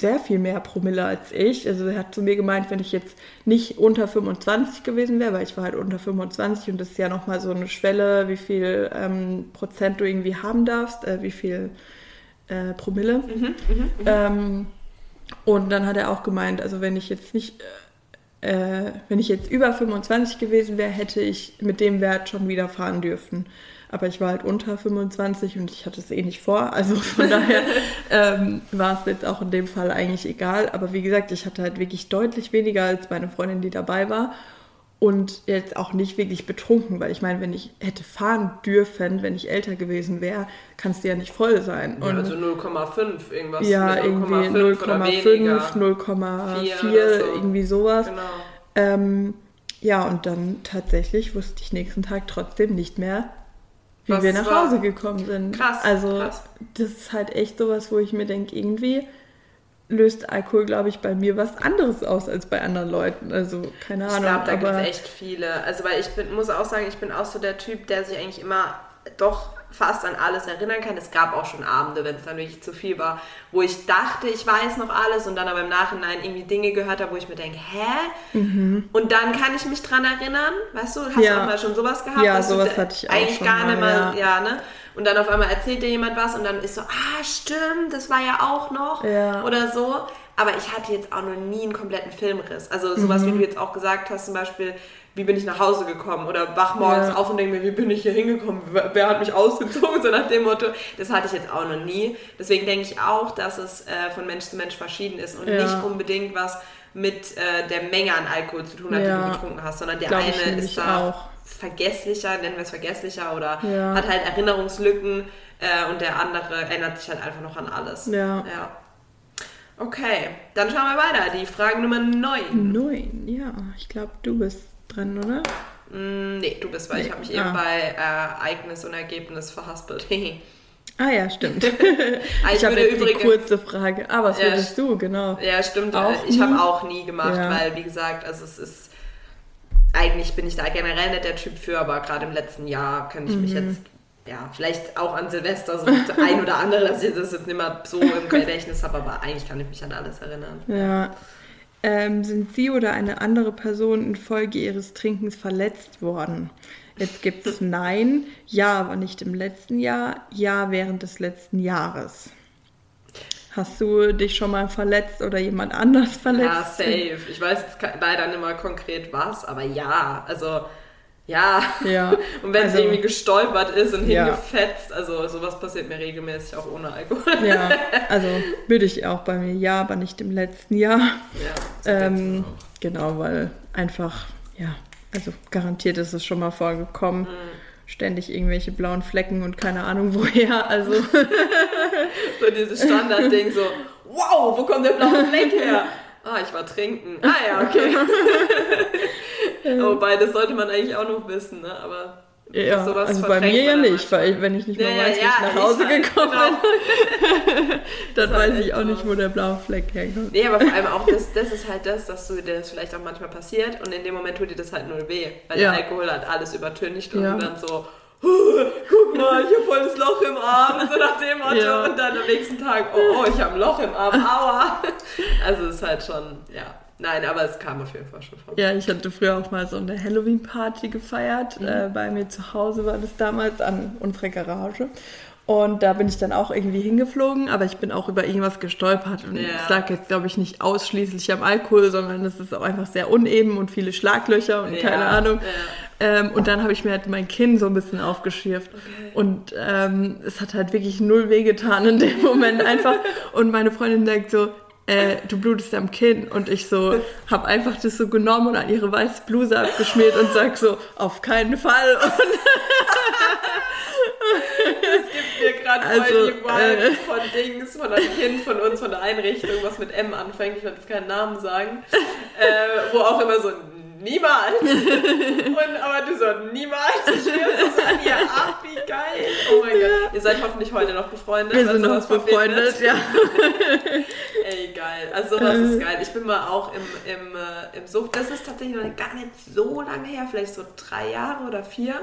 sehr viel mehr Promille als ich. Also er hat zu mir gemeint, wenn ich jetzt nicht unter 25 gewesen wäre, weil ich war halt unter 25 und das ist ja nochmal so eine Schwelle, wie viel ähm, Prozent du irgendwie haben darfst, äh, wie viel äh, Promille. Ähm, und dann hat er auch gemeint, also wenn ich jetzt nicht, äh, wenn ich jetzt über 25 gewesen wäre, hätte ich mit dem Wert schon wieder fahren dürfen. Aber ich war halt unter 25 und ich hatte es eh nicht vor. Also von daher ähm, war es jetzt auch in dem Fall eigentlich egal. Aber wie gesagt, ich hatte halt wirklich deutlich weniger als meine Freundin, die dabei war. Und jetzt auch nicht wirklich betrunken, weil ich meine, wenn ich hätte fahren dürfen, wenn ich älter gewesen wäre, kannst du ja nicht voll sein. Ja, also 0,5 irgendwas. ja, irgendwie 0,5 oder 0,5, weniger. 0,4, Vier oder so. irgendwie sowas. Genau. Ähm, ja, und dann tatsächlich wusste ich nächsten Tag trotzdem nicht mehr, wie Was wir nach? Hause gekommen sind. Krass, Also, krass. das ist halt echt sowas, wo ich mir denke, irgendwie löst Alkohol, glaube ich, bei mir was anderes aus als bei anderen Leuten. Also, keine Ich Ahnung. glaube, da gibt es echt viele. Also, weil ich bin, muss auch sagen, ich bin auch so der Typ, der sich eigentlich immer doch fast an alles erinnern kann. Es gab auch schon Abende, wenn es dann wirklich zu viel war, wo ich dachte, ich weiß noch alles und dann aber im Nachhinein irgendwie Dinge gehört habe, wo ich mir denke, hä? Und dann kann ich mich dran erinnern, weißt du, hast Mhm. Ja. du auch mal schon sowas gehabt? Ja, sowas hatte ich auch Eigentlich schon gar nicht mal, mal, ja. ne? Und dann auf einmal erzählt dir jemand was und dann ist so, ah, stimmt, das war ja auch noch Ja. oder so. Aber ich hatte jetzt auch noch nie einen kompletten Filmriss. Also sowas, Mhm. wie du jetzt auch gesagt hast, zum Beispiel, wie bin ich nach Hause gekommen? Oder wach morgens Ja. auf und denke mir, wie bin ich hier hingekommen? Wer, hat mich ausgezogen? So nach dem Motto. Das hatte ich jetzt auch noch nie. Deswegen denke ich auch, dass es äh, von Mensch zu Mensch verschieden ist und Ja. nicht unbedingt was mit äh, der Menge an Alkohol zu tun hat, die Ja. du getrunken hast, sondern der Glaub eine ist da auch. vergesslicher, nennen wir es vergesslicher, oder hat halt Erinnerungslücken äh, und der andere erinnert sich halt einfach noch an alles. Ja. Okay, dann schauen wir weiter. Die Frage Nummer 9. Neun, ja. Ich glaube, du bist dran, oder? Mm, nee, du bist, weil ich Nee. habe mich eben Ah. bei äh, Ereignis und Ergebnis verhaspelt. Ah ja, stimmt. Ah, ich habe jetzt die übrigens- kurze Frage. Ah, was Ja, würdest du, genau. Ja, stimmt. Auch ich habe auch nie gemacht, Ja. weil, wie gesagt, also es ist. Eigentlich bin ich da generell nicht der Typ für, aber gerade im letzten Jahr kann ich mich Mhm. jetzt, ja, vielleicht auch an Silvester so ein oder andere, dass ich das jetzt nicht mehr so im Gedächtnis habe, aber eigentlich kann ich mich an alles erinnern. Ja. Ähm, sind Sie oder eine andere Person infolge Ihres Trinkens verletzt worden? Jetzt gibt es Nein, Ja, aber nicht im letzten Jahr, Ja während des letzten Jahres. Hast du dich schon mal verletzt oder jemand anders verletzt? Ja, safe. Ich weiß leider nicht mal konkret was, aber ja, also ja. ja. Und wenn also, es irgendwie gestolpert ist und ja. hingefetzt, also sowas passiert mir regelmäßig auch ohne Alkohol. Ja, also würde ich auch bei mir, ja, aber nicht im letzten Jahr. Ja, ähm, genau, weil einfach, ja, also garantiert ist es schon mal vorgekommen. Mhm. Ständig irgendwelche blauen Flecken und keine Ahnung woher. Also. so dieses Standardding, so, wow, wo kommt der blaue Fleck her? Ah, ich war trinken. Ah ja, okay. Wobei, das sollte man eigentlich auch noch wissen, ne? Aber ja, also bei mir ja nicht, weil ich, wenn ich nicht mehr ja, weiß, wie ja, ich nach Hause ich gekommen genau. bin, dann weiß ich auch nicht, wo der blaue Fleck herkommt. Nee, aber vor allem auch das, das ist halt das, dass du dir das vielleicht auch manchmal passiert und in dem Moment tut dir das halt null weh, weil der Alkohol hat alles übertüncht und du dann so, guck mal, ich habe voll das Loch im Arm, so nach dem Motto. Ja. Und dann am nächsten Tag, oh, oh ich habe ein Loch im Arm, aua. Also es ist halt schon, ja. Nein, aber es kam auf jeden Fall schon vor. Ja, ich hatte früher auch mal so eine Halloween-Party gefeiert. Mhm. Äh, bei mir zu Hause war das damals an unserer Garage. Und da bin ich dann auch irgendwie hingeflogen, aber ich bin auch über irgendwas gestolpert. Und ja. es lag jetzt, glaube ich, nicht ausschließlich am Alkohol, sondern es ist auch einfach sehr uneben und viele Schlaglöcher und ja. keine Ahnung. Ja. Ähm, und dann habe ich mir halt mein Kinn so ein bisschen aufgeschürft. Okay. Und ähm, es hat halt wirklich null wehgetan in dem Moment einfach. Und meine Freundin denkt so, äh, du blutest am Kinn. Und ich so, habe einfach das so genommen und an ihre weiße Bluse abgeschmiert und sag so, auf keinen Fall. Es gibt mir gerade also, voll die Wahl äh, von Dings, von einem Kind von uns, von der Einrichtung, was mit M anfängt, ich werde jetzt keinen Namen sagen, äh, wo auch immer so niemals. Und, aber du so, niemals. Ich es an ihr ab, wie geil. Oh mein Gott. Ihr seid hoffentlich heute noch befreundet. Wir sind noch befreundet, ja. Ey, geil. Also sowas ist geil. Ich bin mal auch im, im, äh, im Sucht. Das ist tatsächlich noch gar nicht so lange her, vielleicht so drei Jahre oder vier.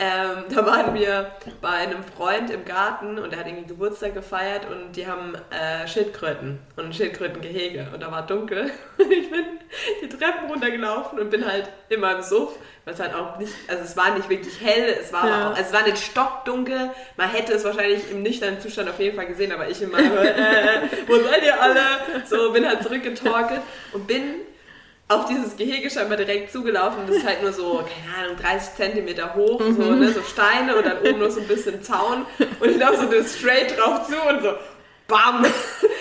Ähm, da waren wir bei einem Freund im Garten und er hat irgendwie Geburtstag gefeiert und die haben äh, Schildkröten und ein Schildkrötengehege und da war dunkel und ich bin die Treppen runtergelaufen und bin halt immer im Suff, weil es halt auch nicht, also es war nicht wirklich hell, es war ja. auch, also es war nicht stockdunkel, man hätte es wahrscheinlich im nüchternen Zustand auf jeden Fall gesehen, aber ich immer, äh, wo seid ihr alle? So, bin halt zurückgetorkelt und bin auf dieses Gehege scheinbar direkt zugelaufen. Das ist halt nur so, keine Ahnung, 30 Zentimeter hoch, mhm. so, ne, so Steine und dann oben noch so ein bisschen Zaun. Und ich laufe so straight drauf zu und so, bam,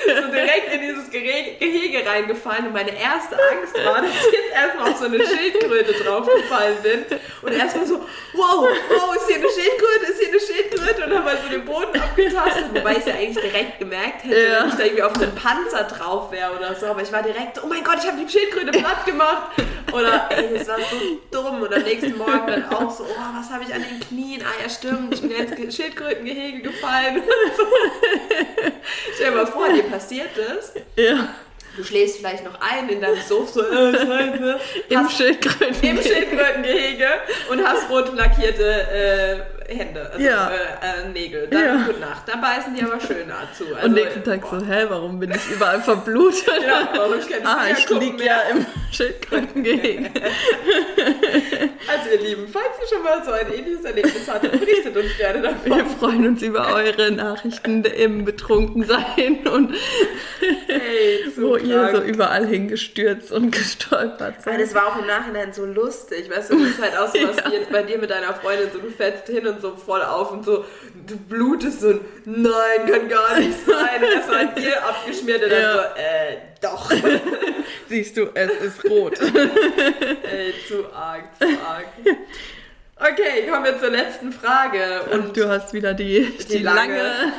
so direkt in dieses Gehege reingefallen. Und meine erste Angst war, dass ich jetzt erstmal auf so eine Schildkröte draufgefallen bin. Und erstmal so, wow, wow, ist hier eine Schildkröte, ist hier eine Schildkröte? Und habe halt so den Boden abgetastet. Wobei ich es ja eigentlich direkt gemerkt hätte, ja. wenn ich da irgendwie auf einen Panzer drauf wäre oder so. Aber ich war direkt oh mein Gott, ich habe die Schildkröte platt gemacht. Oder, ey, das war so dumm. Und am nächsten Morgen dann auch so, oh, was habe ich an den Knien? Ah ja, stimmt, ich bin jetzt Schildkrötengehege gefallen. Stell dir mal vor, dir passiert das. Ja. Du schläfst vielleicht noch ein in deinem Sofa, so, äh. Im Schildkrötengehege. Im Schildkrötengehege und hast rot lackierte äh, Hände, also ja. äh, äh, Nägel. Dann ja. gute Nacht. Da beißen die aber schön dazu. Also, und nächsten Tag boah. so, hä, warum bin ich überall verblutet? ja, warum ich keine Ah, ich liege ja im Schildkrötengehege. also ihr Lieben, falls ihr schon mal so ein ähnliches Erlebnis hattet, berichtet uns gerne davon. Wir freuen uns über eure Nachrichten im Betrunkensein und hey, wo krank. ihr so überall hingestürzt und gestolpert seid. Das war auch im Nachhinein so lustig, weißt du, das ist halt auch so was ja. wie jetzt bei dir mit deiner Freundin, so du fällst hin und und so voll auf und so, du blutest so, nein, kann gar nicht sein. Und das war dir abgeschmiert und ja. dann so, äh, doch. Siehst du, es ist rot. Ey, zu arg, zu arg. Okay, kommen wir zur letzten Frage. Und du hast wieder die, die, die lange, lange,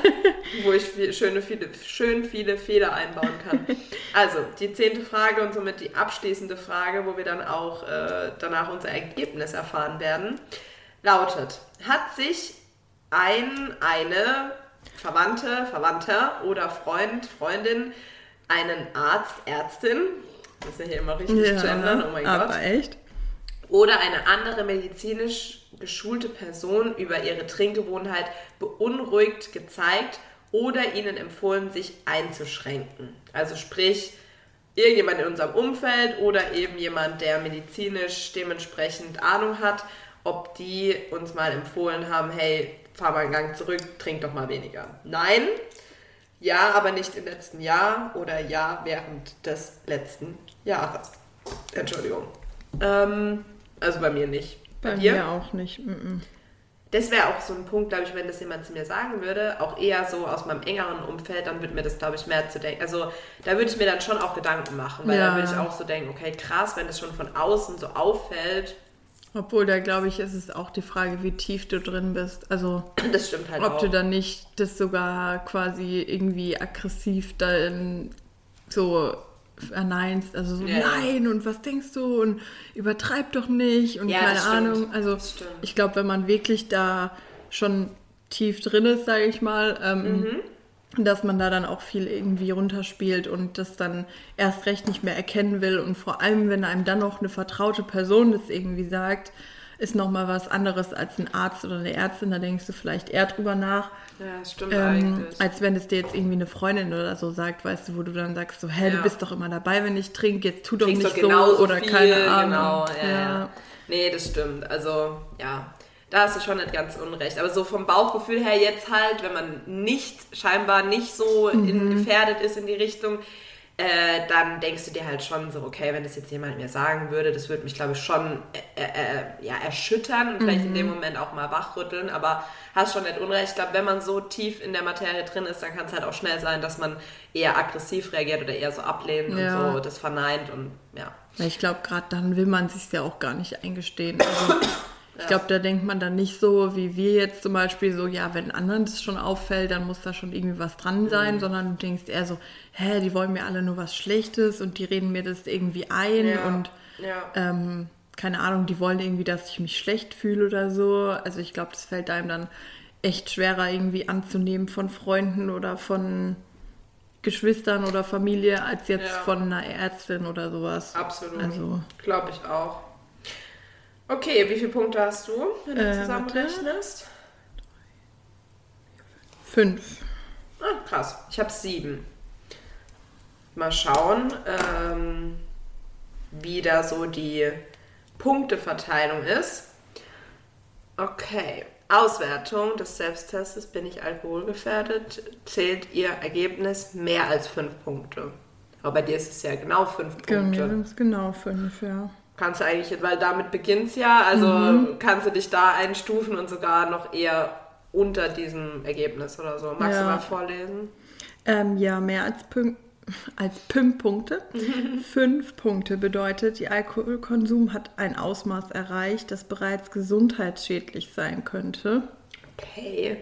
wo ich viel, schöne, viele, schön viele Fehler einbauen kann. Also, die zehnte Frage und somit die abschließende Frage, wo wir dann auch äh, danach unser Ergebnis erfahren werden lautet, hat sich ein, eine Verwandte, Verwandter oder Freund, Freundin einen Arzt, Ärztin, das ist ja hier immer richtig ja, gendern, oh mein aber Gott. echt? Oder eine andere medizinisch geschulte Person über ihre Trinkgewohnheit beunruhigt gezeigt oder ihnen empfohlen, sich einzuschränken. Also sprich, irgendjemand in unserem Umfeld oder eben jemand, der medizinisch dementsprechend Ahnung hat ob die uns mal empfohlen haben, hey, fahr mal einen Gang zurück, trink doch mal weniger. Nein. Ja, aber nicht im letzten Jahr oder ja während des letzten Jahres. Entschuldigung. Ähm, also bei mir nicht. Bei, bei mir auch nicht. Mm -mm. Das wäre auch so ein Punkt, glaube ich, wenn das jemand zu mir sagen würde, auch eher so aus meinem engeren Umfeld, dann würde mir das, glaube ich, mehr zu denken. Also da würde ich mir dann schon auch Gedanken machen, weil ja. dann würde ich auch so denken, okay, krass, wenn das schon von außen so auffällt, obwohl, da glaube ich, ist es auch die Frage, wie tief du drin bist. Also, das stimmt halt ob auch. du dann nicht das sogar quasi irgendwie aggressiv dann so verneinst. Also so, yeah. nein, und was denkst du? Und übertreib doch nicht und ja, keine Ahnung. Also, ich glaube, wenn man wirklich da schon tief drin ist, sage ich mal, ähm, mhm dass man da dann auch viel irgendwie runterspielt und das dann erst recht nicht mehr erkennen will. Und vor allem, wenn einem dann noch eine vertraute Person das irgendwie sagt, ist nochmal was anderes als ein Arzt oder eine Ärztin. Da denkst du vielleicht eher drüber nach. Ja, stimmt ähm, eigentlich. Als wenn es dir jetzt irgendwie eine Freundin oder so sagt, weißt du, wo du dann sagst, so, hä, ja. du bist doch immer dabei, wenn ich trinke, jetzt tu doch Trinkst nicht doch so oder viel, keine Ahnung. Genau, ja, ja. Nee, das stimmt. Also, ja da hast du schon nicht ganz unrecht. Aber so vom Bauchgefühl her jetzt halt, wenn man nicht, scheinbar nicht so mhm. in, gefährdet ist in die Richtung, äh, dann denkst du dir halt schon so, okay, wenn das jetzt jemand mir sagen würde, das würde mich, glaube ich, schon äh, äh, äh, ja, erschüttern und mhm. vielleicht in dem mhm. Moment auch mal wachrütteln, aber hast schon nicht unrecht. Ich glaube, wenn man so tief in der Materie drin ist, dann kann es halt auch schnell sein, dass man eher aggressiv reagiert oder eher so ablehnt ja. und so das verneint und ja. Ich glaube, gerade dann will man sich ja auch gar nicht eingestehen. Also ich glaube, da denkt man dann nicht so, wie wir jetzt zum Beispiel so, ja, wenn anderen das schon auffällt, dann muss da schon irgendwie was dran sein, mhm. sondern du denkst eher so, hä, die wollen mir alle nur was Schlechtes und die reden mir das irgendwie ein ja. und. Ähm, keine Ahnung, die wollen irgendwie, dass ich mich schlecht fühle oder so. Also ich glaube, das fällt einem dann echt schwerer irgendwie anzunehmen von Freunden oder von Geschwistern oder Familie als jetzt ja. von einer Ärztin oder sowas. Absolut. Also glaube ich auch. Okay, wie viele Punkte hast du, wenn du äh, zusammenrechnest? Fünf. Ah, krass. Ich habe sieben. Mal schauen, ähm, wie da so die Punkteverteilung ist. Okay. Auswertung des Selbsttests, bin ich alkoholgefährdet, zählt ihr Ergebnis mehr als fünf Punkte. Aber bei dir ist es ja genau fünf Punkte. Genau, genau fünf, ja kannst du eigentlich, weil damit beginnt es ja, also mhm. kannst du dich da einstufen und sogar noch eher unter diesem Ergebnis oder so. Magst ja. du mal vorlesen? Ähm, ja, mehr als Pünkt als Püm-Punkte. Fünf Punkte bedeutet, die Alkoholkonsum hat ein Ausmaß erreicht, das bereits gesundheitsschädlich sein könnte. Okay.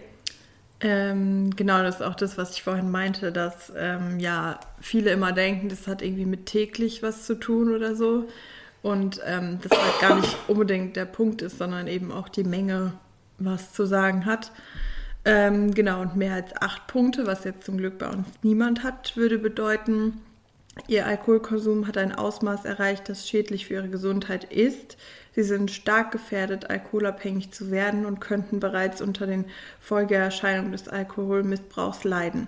Ähm, genau, das ist auch das, was ich vorhin meinte, dass ähm, ja viele immer denken, das hat irgendwie mit täglich was zu tun oder so. Und ähm, das halt gar nicht unbedingt der Punkt ist, sondern eben auch die Menge, was zu sagen hat. Ähm, genau, und mehr als acht Punkte, was jetzt zum Glück bei uns niemand hat, würde bedeuten, ihr Alkoholkonsum hat ein Ausmaß erreicht, das schädlich für ihre Gesundheit ist. Sie sind stark gefährdet, alkoholabhängig zu werden und könnten bereits unter den Folgeerscheinungen des Alkoholmissbrauchs leiden.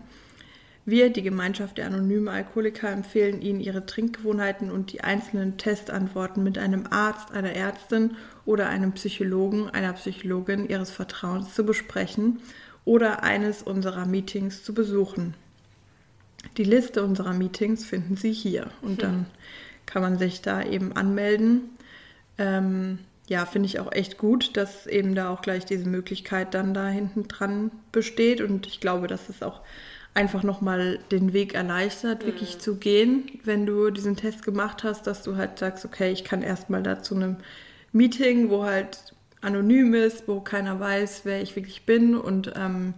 Wir, die Gemeinschaft der anonymen Alkoholiker, empfehlen Ihnen, Ihre Trinkgewohnheiten und die einzelnen Testantworten mit einem Arzt, einer Ärztin oder einem Psychologen, einer Psychologin Ihres Vertrauens zu besprechen oder eines unserer Meetings zu besuchen. Die Liste unserer Meetings finden Sie hier und dann kann man sich da eben anmelden. Ähm, ja, finde ich auch echt gut, dass eben da auch gleich diese Möglichkeit dann da hinten dran besteht und ich glaube, dass es auch einfach nochmal den Weg erleichtert, mhm. wirklich zu gehen, wenn du diesen Test gemacht hast, dass du halt sagst, okay, ich kann erstmal da zu einem Meeting, wo halt anonym ist, wo keiner weiß, wer ich wirklich bin und ähm,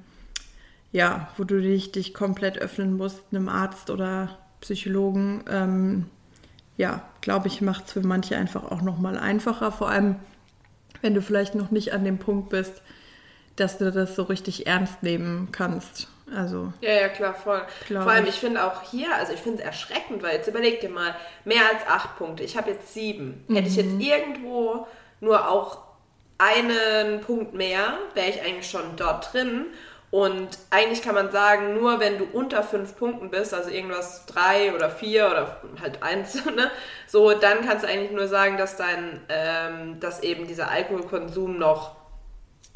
ja, wo du dich, dich komplett öffnen musst, einem Arzt oder Psychologen. Ähm, ja, glaube ich, macht es für manche einfach auch nochmal einfacher, vor allem wenn du vielleicht noch nicht an dem Punkt bist, dass du das so richtig ernst nehmen kannst also. Ja, ja, klar, voll. Vor allem, ich finde auch hier, also ich finde es erschreckend, weil jetzt überleg dir mal, mehr als acht Punkte. Ich habe jetzt sieben. Mhm. Hätte ich jetzt mhm. irgendwo nur auch einen Punkt mehr, wäre ich eigentlich schon dort drin. Und eigentlich kann man sagen, nur wenn du unter fünf Punkten bist, also irgendwas drei oder vier oder halt eins, ne, so, dann kannst du eigentlich nur sagen, dass dein, ähm, dass eben dieser Alkoholkonsum noch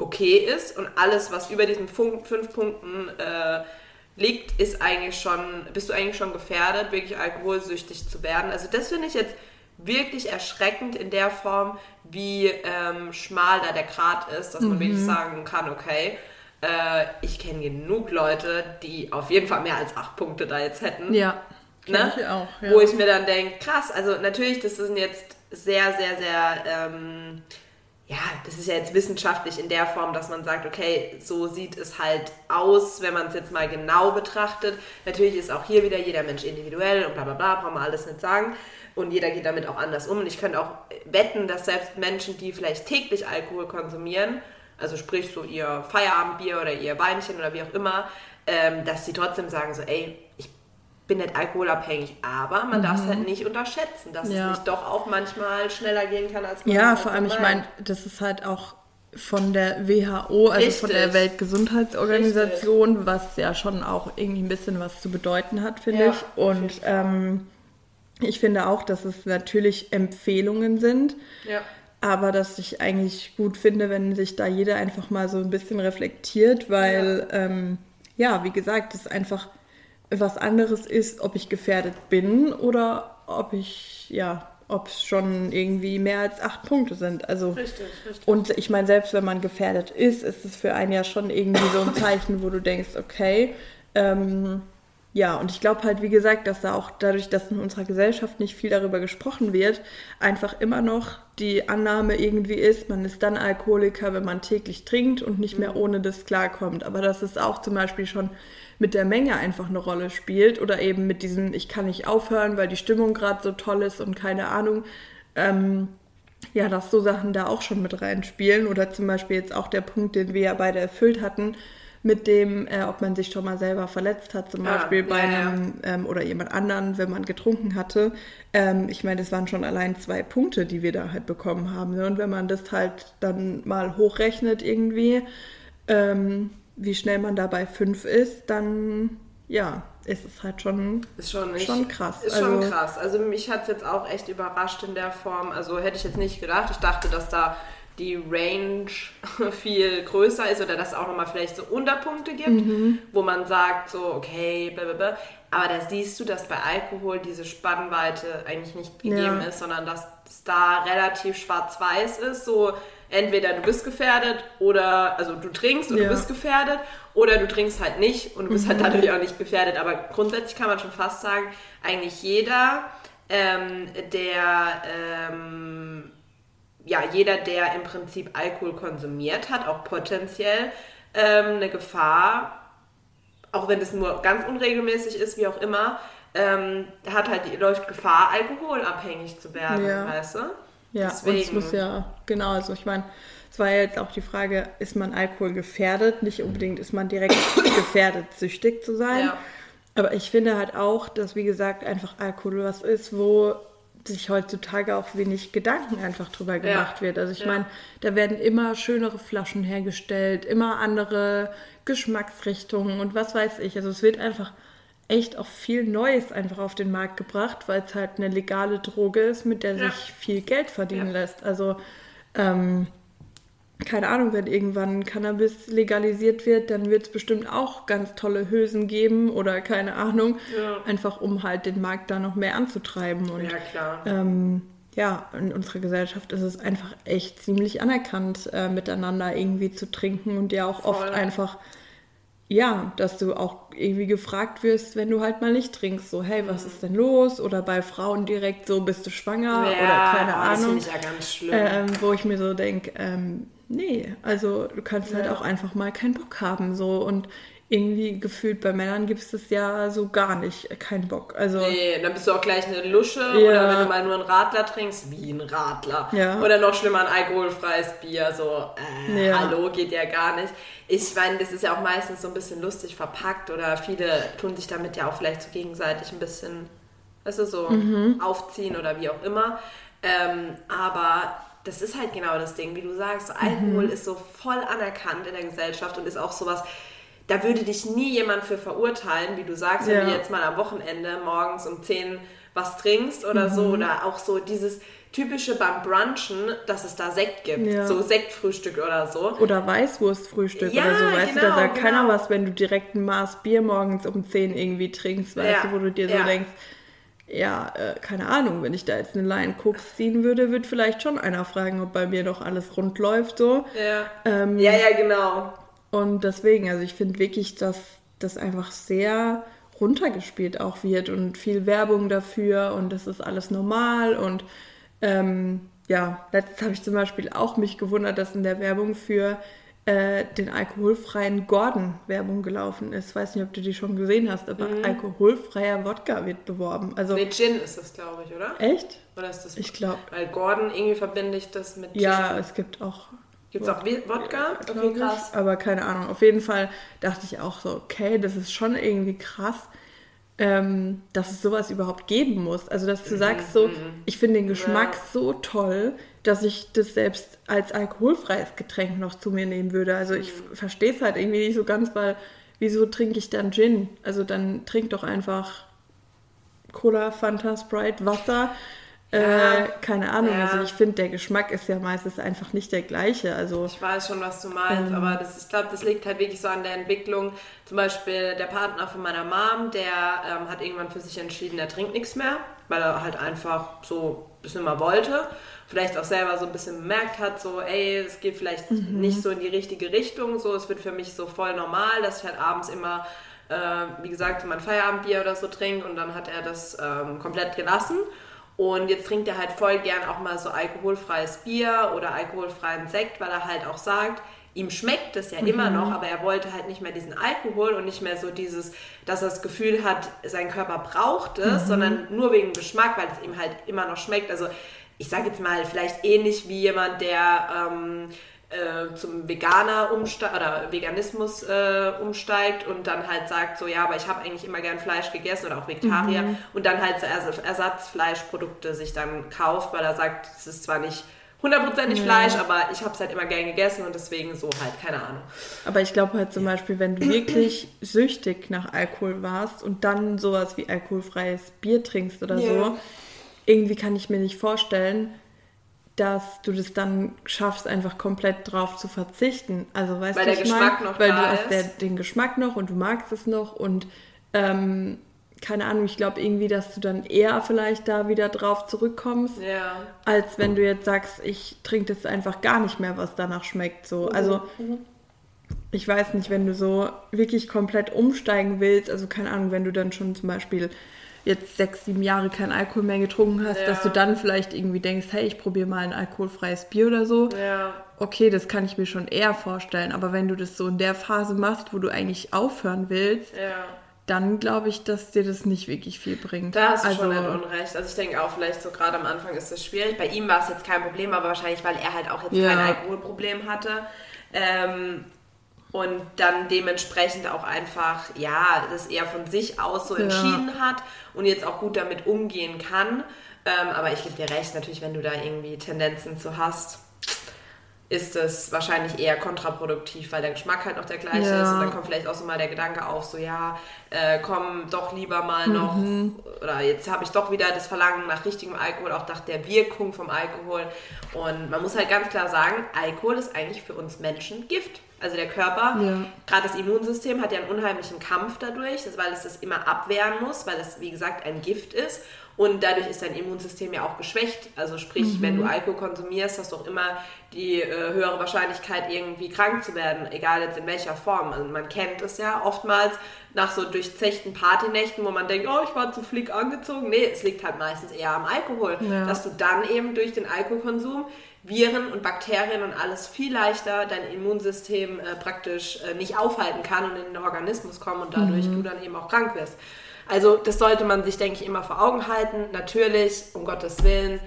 okay ist und alles, was über diesen fünf Punkten äh, liegt, ist eigentlich schon, bist du eigentlich schon gefährdet, wirklich alkoholsüchtig zu werden. Also das finde ich jetzt wirklich erschreckend in der Form, wie ähm, schmal da der Grad ist, dass man wirklich sagen kann, okay, äh, ich kenne genug Leute, die auf jeden Fall mehr als acht Punkte da jetzt hätten. Ja. Ne? Ich auch, ja. Wo ich mir dann denke, krass, also natürlich, das sind jetzt sehr, sehr, sehr, ähm, ja, das ist ja jetzt wissenschaftlich in der Form, dass man sagt, okay, so sieht es halt aus, wenn man es jetzt mal genau betrachtet. Natürlich ist auch hier wieder jeder Mensch individuell und bla bla bla, brauchen wir alles nicht sagen. Und jeder geht damit auch anders um. Und ich könnte auch wetten, dass selbst Menschen, die vielleicht täglich Alkohol konsumieren, also sprich so ihr Feierabendbier oder ihr Weinchen oder wie auch immer, ähm, dass sie trotzdem sagen so, ey, bin nicht alkoholabhängig, aber man darf es halt nicht unterschätzen, dass Ja. es nicht doch auch manchmal schneller gehen kann, als man Ja, halt vor allem, ich meine, das ist halt auch von der WHO, also von der Richtig. Weltgesundheitsorganisation, was ja schon auch irgendwie ein bisschen was zu bedeuten hat, finde Ja, ich. Und ähm, ich finde auch, dass es natürlich Empfehlungen sind, Ja. aber dass ich eigentlich gut finde, wenn sich da jeder einfach mal so ein bisschen reflektiert, weil, ja, ähm, ja wie gesagt, es einfach was anderes ist, ob ich gefährdet bin oder ob ich, ja, ob es schon irgendwie mehr als acht Punkte sind. Also Richtig, richtig. und ich meine, selbst wenn man gefährdet ist, ist es für einen ja schon irgendwie so ein Zeichen, wo du denkst, okay, ähm, ja, und ich glaube halt, wie gesagt, dass da auch dadurch, dass in unserer Gesellschaft nicht viel darüber gesprochen wird, einfach immer noch die Annahme irgendwie ist, man ist dann Alkoholiker, wenn man täglich trinkt und nicht mehr ohne das klarkommt. Aber dass es auch zum Beispiel schon mit der Menge einfach eine Rolle spielt oder eben mit diesem, ich kann nicht aufhören, weil die Stimmung gerade so toll ist und keine Ahnung. Ähm, ja, dass so Sachen da auch schon mit reinspielen. Oder zum Beispiel jetzt auch der Punkt, den wir ja beide erfüllt hatten, mit dem, äh, ob man sich schon mal selber verletzt hat, zum Ah, Beispiel bei ja, ja. einem ähm, oder jemand anderen, wenn man getrunken hatte. Ähm, ich meine, das waren schon allein zwei Punkte, die wir da halt bekommen haben. Ne? Und wenn man das halt dann mal hochrechnet irgendwie, ähm, wie schnell man da bei fünf ist, dann ja, ist es halt schon Ist schon, nicht, Schon krass, Ist schon also- krass. Also mich hat es jetzt auch echt überrascht in der Form. Also hätte ich jetzt nicht gedacht. Ich dachte, dass da die Range viel größer ist oder dass es auch nochmal vielleicht so Unterpunkte gibt, Mhm. wo man sagt so, okay, blablabla. Aber da siehst du, dass bei Alkohol diese Spannweite eigentlich nicht gegeben Ja. ist, sondern dass es da relativ schwarz-weiß ist. So entweder du bist gefährdet oder, also du trinkst und Ja. du bist gefährdet oder du trinkst halt nicht und du bist halt dadurch auch nicht gefährdet. Aber grundsätzlich kann man schon fast sagen, eigentlich jeder, ähm, der, ähm, ja, jeder, der im Prinzip Alkohol konsumiert hat, auch potenziell ähm, eine Gefahr, auch wenn es nur ganz unregelmäßig ist, wie auch immer, ähm, hat halt, läuft Gefahr, alkoholabhängig zu werden, Ja. weißt du? Ja, und es Deswegen. muss ja, genau, also ich meine, es war ja jetzt auch die Frage, ist man Alkohol gefährdet? Nicht unbedingt ist man direkt gefährdet, süchtig zu sein. Ja. Aber ich finde halt auch, dass, wie gesagt, einfach Alkohol was ist, wo sich heutzutage auch wenig Gedanken einfach drüber gemacht wird. Also ich Ja. meine, da werden immer schönere Flaschen hergestellt, immer andere Geschmacksrichtungen und was weiß ich. Also es wird einfach echt auch viel Neues einfach auf den Markt gebracht, weil es halt eine legale Droge ist, mit der Ja. sich viel Geld verdienen Ja. lässt. Also ähm, keine Ahnung, wenn irgendwann Cannabis legalisiert wird, dann wird es bestimmt auch ganz tolle Hülsen geben oder keine Ahnung, Ja. einfach um halt den Markt da noch mehr anzutreiben. Und Ja, klar. ähm, ja, in unserer Gesellschaft ist es einfach echt ziemlich anerkannt, äh, miteinander irgendwie zu trinken und ja auch oft Voll. einfach, ja, dass du auch irgendwie gefragt wirst, wenn du halt mal nicht trinkst, so, hey, was ist denn los? Oder bei Frauen direkt so, bist du schwanger oder keine oh, Das Ahnung. finde ich ja ganz schlimm. Ähm, wo ich mir so denke, ähm, nee, also du kannst halt Ja. auch einfach mal keinen Bock haben. So und irgendwie gefühlt bei Männern gibt es das ja so gar nicht, äh, keinen Bock. Also Nee, dann bist du auch gleich eine Lusche Ja. oder wenn du mal nur einen Radler trinkst, wie ein Radler. Ja. Oder noch schlimmer ein alkoholfreies Bier, so, äh, Ja. hallo, geht ja gar nicht. Ich meine, das ist ja auch meistens so ein bisschen lustig verpackt oder viele tun sich damit ja auch vielleicht so gegenseitig ein bisschen, weißt du, so Mhm. aufziehen oder wie auch immer. Ähm, aber das ist halt genau das Ding, wie du sagst, so Mhm. Alkohol ist so voll anerkannt in der Gesellschaft und ist auch sowas, da würde dich nie jemand für verurteilen, wie du sagst, wenn Ja. du jetzt mal am Wochenende morgens um 10 was trinkst oder so. Mhm. Oder auch so dieses, typische beim Brunchen, dass es da Sekt gibt. Ja. So Sektfrühstück oder so. Oder Weißwurstfrühstück Ja, oder so, weißt du, genau, da sagt genau. keiner was, wenn du direkt ein Maß Bier morgens um 10 irgendwie trinkst, weißt du, wo du dir so denkst, ja, äh, keine Ahnung, wenn ich da jetzt eine Line Cooks ziehen würde, würde vielleicht schon einer fragen, ob bei mir doch alles rund läuft so. Ja. Ähm, Ja, ja, genau. Und deswegen, also ich finde wirklich, dass das einfach sehr runtergespielt auch wird und viel Werbung dafür und das ist alles normal und ähm, ja, letztens habe ich zum Beispiel auch mich gewundert, dass in der Werbung für äh, den alkoholfreien Gordon Werbung gelaufen ist. Weiß nicht, ob du die schon gesehen hast, aber alkoholfreier Wodka wird beworben. Also Nee, Gin ist das, glaube ich, oder? echt? Oder ist das. Ich glaube. Weil Gordon, irgendwie verbinde ich das mit Gin. Ja, es gibt auch Gibt es auch Wodka? glaub Okay, ich. krass. Aber keine Ahnung. Auf jeden Fall dachte ich auch so, okay, das ist schon irgendwie krass, ähm, dass es sowas überhaupt geben muss. Also, dass Mhm, du sagst so, ich finde den Geschmack so toll, dass ich das selbst als alkoholfreies Getränk noch zu mir nehmen würde. Also, ich Mhm. verstehe es halt irgendwie nicht so ganz, weil wieso trinke ich dann Gin? Also, dann trink doch einfach Cola, Fanta, Sprite, Wasser. Ja. Äh, keine Ahnung, Ja. also ich finde, der Geschmack ist ja meistens einfach nicht der gleiche. Also Ich weiß schon, was du meinst, Ähm. aber das, ich glaube, das liegt halt wirklich so an der Entwicklung. Zum Beispiel der Partner von meiner Mom, der ähm, hat irgendwann für sich entschieden, er trinkt nichts mehr, weil er halt einfach so ein bisschen mal wollte. Vielleicht auch selber so ein bisschen bemerkt hat, so, ey, es geht vielleicht nicht so in die richtige Richtung. So, es wird für mich so voll normal, dass ich halt abends immer, äh, wie gesagt, mein Feierabendbier oder so trinke und dann hat er das ähm, komplett gelassen. Und jetzt trinkt er halt voll gern auch mal so alkoholfreies Bier oder alkoholfreien Sekt, weil er halt auch sagt, ihm schmeckt es ja immer noch, aber er wollte halt nicht mehr diesen Alkohol und nicht mehr so dieses, dass er das Gefühl hat, sein Körper braucht es, sondern nur wegen Geschmack, weil es ihm halt immer noch schmeckt. Also ich sage jetzt mal, vielleicht ähnlich wie jemand, der ähm, äh, zum Veganer umsteigt oder Veganismus äh, umsteigt und dann halt sagt so, ja, aber ich habe eigentlich immer gern Fleisch gegessen oder auch Vegetarier und dann halt so Ers Ersatzfleischprodukte sich dann kauft, weil er sagt, es ist zwar nicht hundertprozentig Ja. Fleisch, aber ich habe es halt immer gern gegessen und deswegen so halt, keine Ahnung. Aber ich glaube halt zum Beispiel, wenn du wirklich süchtig nach Alkohol warst und dann sowas wie alkoholfreies Bier trinkst oder Ja. so, irgendwie kann ich mir nicht vorstellen, dass du das dann schaffst, einfach komplett drauf zu verzichten. Also weißt Weil du, der ich Geschmack mein, noch weil da du hast der, den Geschmack noch und du magst es noch und ähm, keine Ahnung, ich glaube irgendwie, dass du dann eher vielleicht da wieder drauf zurückkommst, Ja. als wenn du jetzt sagst, ich trinke jetzt einfach gar nicht mehr, was danach schmeckt. So. Also ich weiß nicht, wenn du so wirklich komplett umsteigen willst, also keine Ahnung, wenn du dann schon zum Beispiel jetzt sechs, sieben Jahre keinen Alkohol mehr getrunken hast, Ja. dass du dann vielleicht irgendwie denkst, hey, ich probiere mal ein alkoholfreies Bier oder so. Ja. Okay, das kann ich mir schon eher vorstellen, aber wenn du das so in der Phase machst, wo du eigentlich aufhören willst, Ja. dann glaube ich, dass dir das nicht wirklich viel bringt. Da hast du also, schon nicht unrecht. Also ich denke auch, vielleicht so gerade am Anfang ist das schwierig. Bei ihm war es jetzt kein Problem, aber wahrscheinlich, weil er halt auch jetzt kein Alkoholproblem hatte. Ähm, und dann dementsprechend auch einfach, ja, das eher von sich aus so Ja. entschieden hat und jetzt auch gut damit umgehen kann. Ähm, aber ich gebe dir recht, natürlich, wenn du da irgendwie Tendenzen zu hast, ist es wahrscheinlich eher kontraproduktiv, weil der Geschmack halt noch der gleiche Ja. ist und dann kommt vielleicht auch so mal der Gedanke auf, so ja, äh, komm doch lieber mal noch oder jetzt habe ich doch wieder das Verlangen nach richtigem Alkohol, auch nach der Wirkung vom Alkohol und man muss halt ganz klar sagen, Alkohol ist eigentlich für uns Menschen Gift. Also der Körper, Ja. gerade das Immunsystem hat ja einen unheimlichen Kampf dadurch, weil es das immer abwehren muss, weil es wie gesagt ein Gift ist und dadurch ist dein Immunsystem ja auch geschwächt. Also sprich, wenn du Alkohol konsumierst, hast du auch immer die äh, höhere Wahrscheinlichkeit, irgendwie krank zu werden, egal jetzt in welcher Form. Also man kennt es ja oftmals nach so durchzechten Partynächten, wo man denkt, oh, ich war zu flick angezogen. Nee, es liegt halt meistens eher am Alkohol, Ja. dass du dann eben durch den Alkoholkonsum Viren und Bakterien und alles viel leichter dein Immunsystem äh, praktisch äh, nicht aufhalten kann und in den Organismus kommen und dadurch du dann eben auch krank wirst. Also das sollte man sich, denke ich, immer vor Augen halten. Natürlich, um Gottes Willen,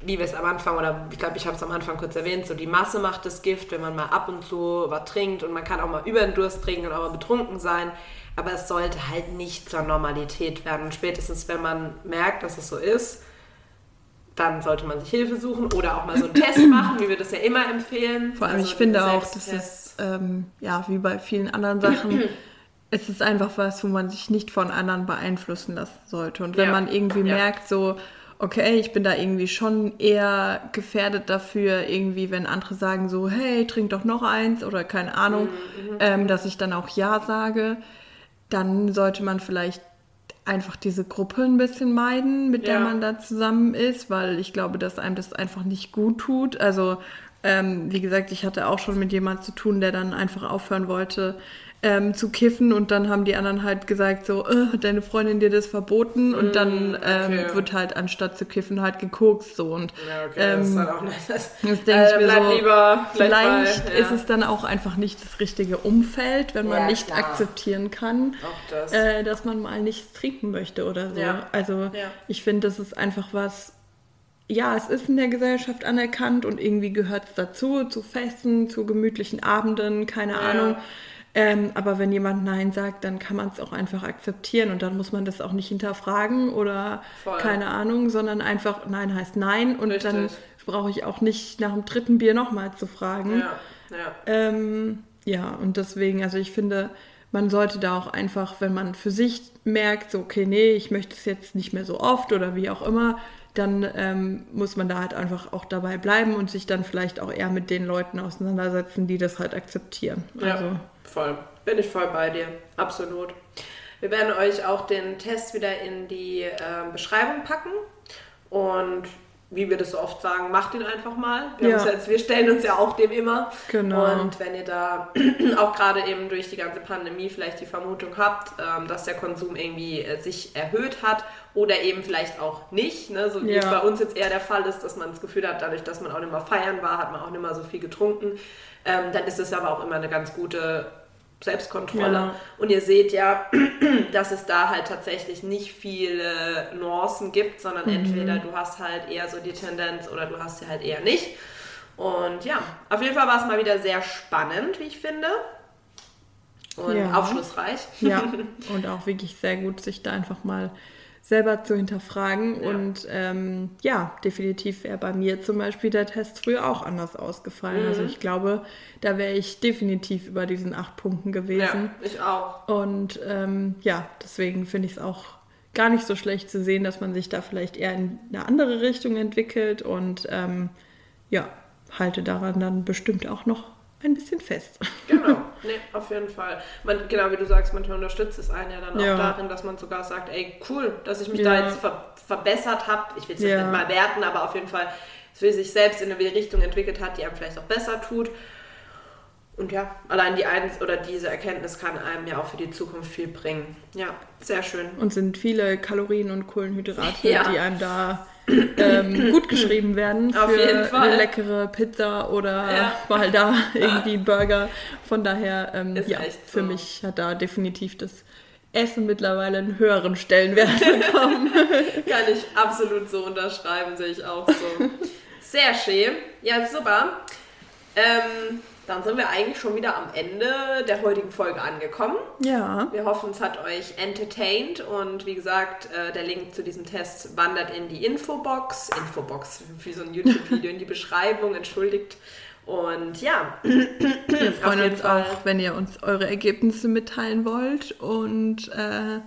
wie wir es am Anfang, oder ich glaube, ich habe es am Anfang kurz erwähnt, so die Masse macht das Gift, wenn man mal ab und zu was trinkt und man kann auch mal über den Durst trinken und auch mal betrunken sein. Aber es sollte halt nicht zur Normalität werden. Und spätestens, wenn man merkt, dass es so ist, dann sollte man sich Hilfe suchen oder auch mal so einen Test machen, wie wir das ja immer empfehlen. Vor allem, Also ich finde auch, dass Selbsttest. es, ähm, ja, wie bei vielen anderen Sachen, es ist einfach was, wo man sich nicht von anderen beeinflussen lassen sollte. Und wenn Ja, man irgendwie ja. merkt, so, okay, ich bin da irgendwie schon eher gefährdet dafür, irgendwie, wenn andere sagen so, hey, trink doch noch eins oder keine Ahnung, mhm. ähm, dass ich dann auch Ja sage, dann sollte man vielleicht einfach diese Gruppe ein bisschen meiden, mit der man da zusammen ist, weil ich glaube, dass einem das einfach nicht gut tut. Also ähm, wie gesagt, ich hatte auch schon mit jemandem zu tun, der dann einfach aufhören wollte, ähm, zu kiffen und dann haben die anderen halt gesagt so, äh, hat deine Freundin dir das verboten und mm, dann ähm, okay. wird halt anstatt zu kiffen halt gekokst so und ja, okay, ähm, das ist halt auch nicht das, das denke äh, ich mir so, lieber, vielleicht, ja. ist es dann auch einfach nicht das richtige Umfeld, wenn man ja, nicht klar. akzeptieren kann, das. Äh, dass man mal nichts trinken möchte oder so. Also ich finde, das ist einfach was, ja, es ist in der Gesellschaft anerkannt und irgendwie gehört es dazu, zu Festen, zu gemütlichen Abenden, keine Ahnung. Ähm, aber wenn jemand Nein sagt, dann kann man es auch einfach akzeptieren und dann muss man das auch nicht hinterfragen oder Voll. keine Ahnung, sondern einfach Nein heißt Nein und Richtig. dann brauche ich auch nicht nach dem dritten Bier nochmal zu fragen. Ja, ja. Ähm, ja, und deswegen, also ich finde, man sollte da auch einfach, wenn man für sich merkt, so, okay, nee, ich möchte es jetzt nicht mehr so oft oder wie auch immer, dann ähm, muss man da halt einfach auch dabei bleiben und sich dann vielleicht auch eher mit den Leuten auseinandersetzen, die das halt akzeptieren. Ja, also, voll. Bin ich voll bei dir. Absolut. Wir werden euch auch den Test wieder in die äh, Beschreibung packen. Und wie wir das so oft sagen, macht ihn einfach mal. Wir, ja. jetzt, wir stellen uns ja auch dem immer. Genau. Und wenn ihr da auch gerade eben durch die ganze Pandemie vielleicht die Vermutung habt, ähm, dass der Konsum irgendwie äh, sich erhöht hat oder eben vielleicht auch nicht, ne? so wie ja. es bei uns jetzt eher der Fall ist, dass man das Gefühl hat, dadurch, dass man auch nicht mehr feiern war, hat man auch nicht mehr so viel getrunken, ähm, dann ist es aber auch immer eine ganz gute Selbstkontrolle. Ja. Und ihr seht ja, dass es da halt tatsächlich nicht viele Nuancen gibt, sondern mhm. entweder du hast halt eher so die Tendenz oder du hast sie halt eher nicht. Und ja, auf jeden Fall war es mal wieder sehr spannend, wie ich finde. Und ja. aufschlussreich. Ja, und auch wirklich sehr gut, sich da einfach mal selber zu hinterfragen. Ja. Und ähm, ja, definitiv wäre bei mir zum Beispiel der Test früher auch anders ausgefallen. Also mhm. Also ich glaube, da wäre ich definitiv über diesen acht Punkten gewesen. Ja, ich auch. Und ähm, ja, deswegen finde ich es auch gar nicht so schlecht zu sehen, dass man sich da vielleicht eher in eine andere Richtung entwickelt und ähm, ja, halte daran dann bestimmt auch noch ein bisschen fest. Genau, nee, auf jeden Fall. Man, genau wie du sagst, manchmal unterstützt es einen ja dann auch ja. darin, dass man sogar sagt, ey, cool, dass ich mich ja. da jetzt ver verbessert habe. Ich will es ja. nicht mal werten, aber auf jeden Fall, dass sich selbst in eine Richtung entwickelt hat, die einem vielleicht auch besser tut. Und ja, allein die eins oder diese Erkenntnis kann einem ja auch für die Zukunft viel bringen. Ja, sehr schön. Und sind viele Kalorien und Kohlenhydrate, ja. die einem da ähm, gut geschrieben werden Auf für eine leckere Pizza oder ja. mal da irgendwie Burger. Von daher, ähm, ja, so. für mich hat da definitiv das Essen mittlerweile einen höheren Stellenwert bekommen. Kann ich absolut so unterschreiben, sehe ich auch so. Sehr schön. Ja, super. Ähm, dann sind wir eigentlich schon wieder am Ende der heutigen Folge angekommen. Ja. Wir hoffen, es hat euch entertained und wie gesagt, äh, der Link zu diesem Test wandert in die Infobox. Infobox, wie so ein YouTube-Video in die Beschreibung, entschuldigt. Und ja, wir freuen uns Fall. auch, wenn ihr uns eure Ergebnisse mitteilen wollt. Und äh,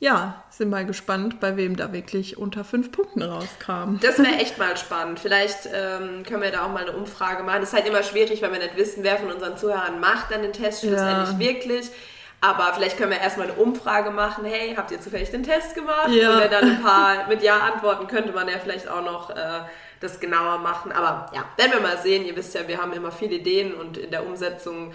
ja, sind mal gespannt, bei wem da wirklich unter fünf Punkten rauskam. Das wäre echt mal spannend. Vielleicht ähm, können wir da auch mal eine Umfrage machen. Das ist halt immer schwierig, weil wir nicht wissen, wer von unseren Zuhörern macht dann den Test schlussendlich ja. wirklich. Aber vielleicht können wir erstmal eine Umfrage machen. Hey, habt ihr zufällig den Test gemacht? Ja. Und wenn dann ein paar mit Ja antworten, könnte man ja vielleicht auch noch äh, das genauer machen. Aber ja, werden wir mal sehen. Ihr wisst ja, wir haben immer viele Ideen und in der Umsetzung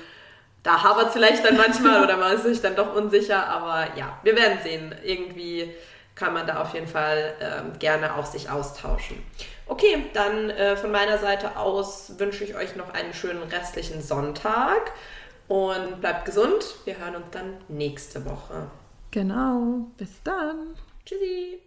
da hapert es vielleicht dann manchmal oder man ist sich dann doch unsicher, aber ja, wir werden sehen. Irgendwie kann man da auf jeden Fall ähm, gerne auch sich austauschen. Okay, dann äh, von meiner Seite aus wünsche ich euch noch einen schönen restlichen Sonntag und bleibt gesund. Wir hören uns dann nächste Woche. Genau, bis dann. Tschüssi.